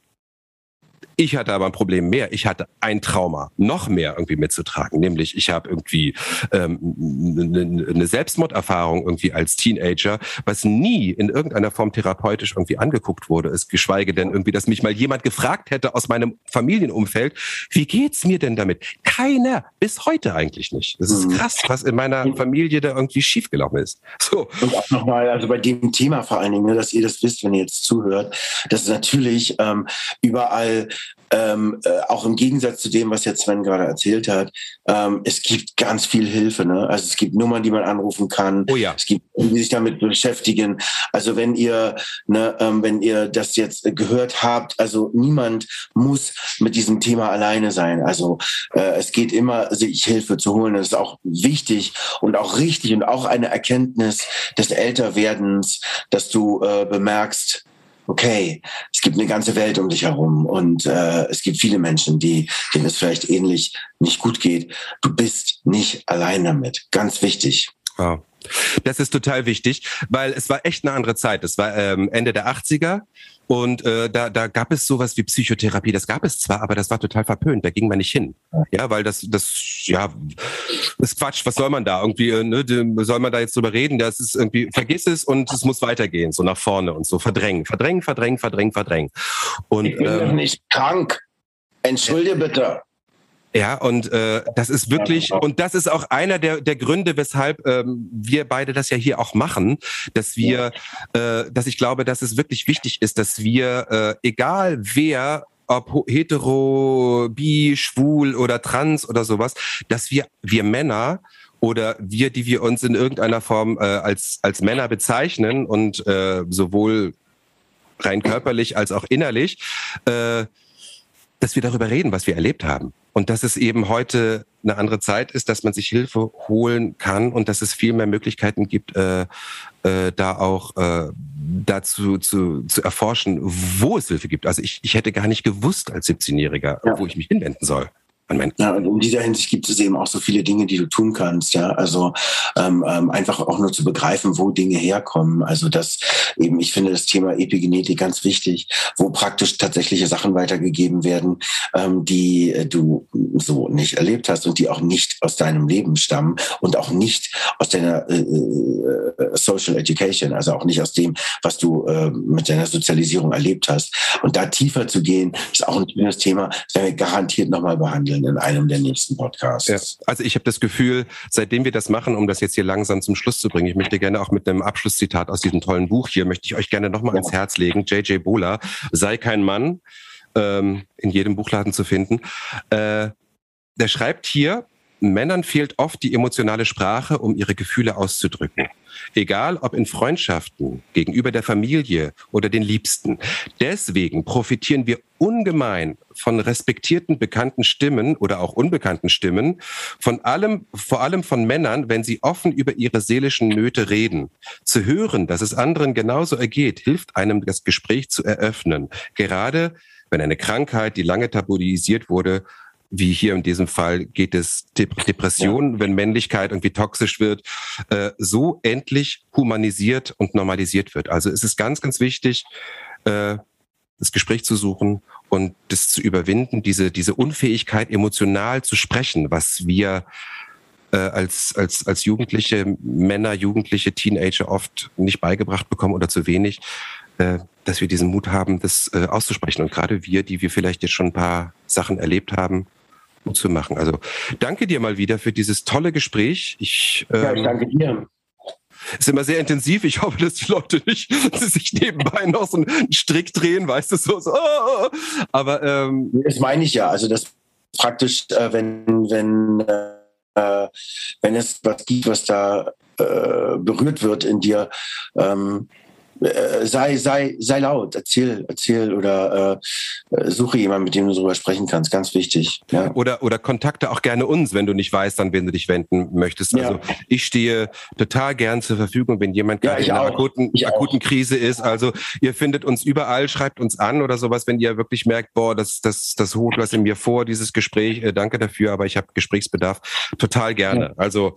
Ich hatte aber ein Problem mehr. Ich hatte ein Trauma noch mehr irgendwie mitzutragen, nämlich ich habe irgendwie ähm, eine Selbstmorderfahrung irgendwie als Teenager, was nie in irgendeiner Form therapeutisch irgendwie angeguckt wurde, ist geschweige denn irgendwie, dass mich mal jemand gefragt hätte aus meinem Familienumfeld, wie geht's mir denn damit? Keiner, bis heute eigentlich nicht. Das ist mhm. krass, was in meiner Familie da irgendwie schiefgelaufen ist. So. Und auch nochmal, also bei dem Thema vor allen Dingen, ne, dass ihr das wisst, wenn ihr jetzt zuhört, dass natürlich ähm, überall ähm, äh, auch im Gegensatz zu dem, was jetzt Sven gerade erzählt hat, ähm, es gibt ganz viel Hilfe. Ne? Also es gibt Nummern, die man anrufen kann. Oh ja. Es gibt, die sich damit beschäftigen. Also wenn ihr, ne, ähm, wenn ihr das jetzt gehört habt, also niemand muss mit diesem Thema alleine sein. Also äh, es geht immer, sich Hilfe zu holen. Das ist auch wichtig und auch richtig und auch eine Erkenntnis des Älterwerdens, dass du äh, bemerkst, okay, es gibt eine ganze Welt um dich herum und äh, es gibt viele Menschen, die, denen es vielleicht ähnlich nicht gut geht. Du bist nicht allein damit. Ganz wichtig. Ja. Das ist total wichtig, weil es war echt eine andere Zeit. Es war ähm, Ende der 80er und äh, da, da gab es sowas wie Psychotherapie. Das gab es zwar, aber das war total verpönt. Da ging man nicht hin. Ja, weil das, das, ja, das ist Quatsch. Was soll man da irgendwie, äh, ne? Soll man da jetzt drüber reden? Das ist irgendwie, vergiss es und es muss weitergehen, so nach vorne und so. Verdrängen, verdrängen, verdrängen, verdrängen, verdrängen. Und, ich bin ähm, nicht krank. Entschuldige bitte. Ja, und äh, das ist wirklich, genau. und das ist auch einer der, der Gründe, weshalb ähm, wir beide das ja hier auch machen, dass wir, äh, dass ich glaube, dass es wirklich wichtig ist, dass wir, äh, egal wer ob hetero, bi, schwul oder trans oder sowas, dass wir, wir Männer oder wir, die wir uns in irgendeiner Form äh, als, als Männer bezeichnen und äh, sowohl rein körperlich als auch innerlich, äh, dass wir darüber reden, was wir erlebt haben. Und dass es eben heute eine andere Zeit ist, dass man sich Hilfe holen kann und dass es viel mehr Möglichkeiten gibt, äh, äh, da auch äh, dazu zu, zu erforschen, wo es Hilfe gibt. Also ich, ich hätte gar nicht gewusst als 17-Jähriger, ja. wo ich mich hinwenden soll. Ja, und in dieser Hinsicht gibt es eben auch so viele Dinge, die du tun kannst. Ja, also ähm, ähm, einfach auch nur zu begreifen, wo Dinge herkommen. Also das eben, ich finde das Thema Epigenetik ganz wichtig, wo praktisch tatsächliche Sachen weitergegeben werden, ähm, die äh, du so nicht erlebt hast und die auch nicht aus deinem Leben stammen und auch nicht aus deiner äh, äh Social Education, also auch nicht aus dem, was du äh, mit deiner Sozialisierung erlebt hast. Und da tiefer zu gehen, ist auch ein schönes Thema, das werden wir garantiert nochmal behandeln in einem der nächsten Podcasts. Ja, also ich habe das Gefühl, seitdem wir das machen, um das jetzt hier langsam zum Schluss zu bringen, ich möchte gerne auch mit einem Abschlusszitat aus diesem tollen Buch hier, möchte ich euch gerne nochmal ja. ans Herz legen. J.J. Bola, sei kein Mann, ähm, in jedem Buchladen zu finden. Äh, der schreibt hier, Männern fehlt oft die emotionale Sprache, um ihre Gefühle auszudrücken. Egal ob in Freundschaften, gegenüber der Familie oder den Liebsten. Deswegen profitieren wir ungemein von respektierten bekannten Stimmen oder auch unbekannten Stimmen, von allem, vor allem von Männern, wenn sie offen über ihre seelischen Nöte reden. Zu hören, dass es anderen genauso ergeht, hilft einem, das Gespräch zu eröffnen. Gerade wenn eine Krankheit, die lange tabuisiert wurde, wie hier in diesem Fall geht es Depressionen, ja. wenn Männlichkeit irgendwie toxisch wird, äh, so endlich humanisiert und normalisiert wird. Also es ist ganz, ganz wichtig, äh, das Gespräch zu suchen und das zu überwinden, diese, diese Unfähigkeit, emotional zu sprechen, was wir äh, als, als, als Jugendliche, Männer, Jugendliche, Teenager oft nicht beigebracht bekommen oder zu wenig, äh, dass wir diesen Mut haben, das äh, auszusprechen. Und gerade wir, die wir vielleicht jetzt schon ein paar Sachen erlebt haben, zu machen. Also danke dir mal wieder für dieses tolle Gespräch. Ich, ähm, ja, ich ähm, danke dir. Ist immer sehr intensiv. Ich hoffe, dass die Leute nicht sich nebenbei noch so einen Strick drehen, weißt du, so. so. Aber ähm, das meine ich ja. Also das praktisch, äh, wenn wenn äh, wenn es was gibt, was da äh, berührt wird in dir, ähm, äh, sei, sei, sei laut, erzähl, erzähl oder äh, äh, suche jemanden, mit dem du darüber sprechen kannst. Ganz wichtig. Ja. Oder, oder kontakte auch gerne uns, wenn du nicht weißt, an wen du dich wenden möchtest. Also ja. ich stehe total gern zur Verfügung, wenn jemand ja, gerade in einer akuten, akuten Krise ist. Also ihr findet uns überall, schreibt uns an oder sowas, wenn ihr wirklich merkt, boah, das, das, das holt was in mir vor, dieses Gespräch. Äh, danke dafür, aber ich habe Gesprächsbedarf. Total gerne. Also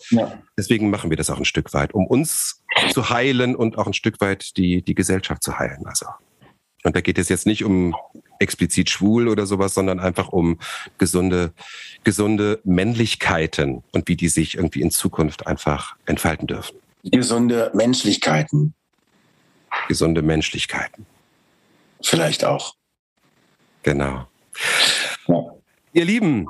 deswegen machen wir das auch ein Stück weit, um uns zu heilen und auch ein Stück weit die, die Gesellschaft zu heilen. Also. Und da geht es jetzt nicht um explizit schwul oder sowas, sondern einfach um gesunde, gesunde Männlichkeiten und wie die sich irgendwie in Zukunft einfach entfalten dürfen. Gesunde Menschlichkeiten. Gesunde Menschlichkeiten. Vielleicht auch. Genau. Ja. Ihr Lieben,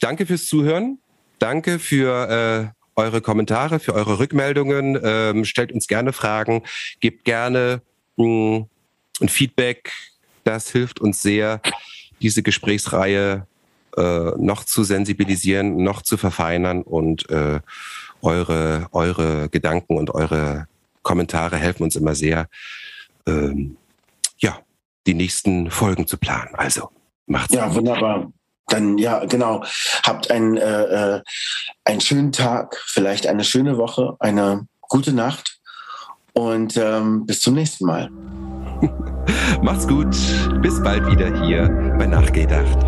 danke fürs Zuhören. Danke für äh, eure Kommentare, für eure Rückmeldungen. Ähm, stellt uns gerne Fragen, gebt gerne mh, hm, ein Feedback. Das hilft uns sehr, diese Gesprächsreihe äh, noch zu sensibilisieren, noch zu verfeinern und äh, eure, eure Gedanken und eure Kommentare helfen uns immer sehr, ähm, ja, die nächsten Folgen zu planen. Also macht's. Ja, wunderbar dann ja, genau, habt einen, äh, äh, einen schönen Tag, vielleicht eine schöne Woche, eine gute Nacht und ähm, bis zum nächsten Mal. Macht's gut, bis bald wieder hier bei Nachgedacht.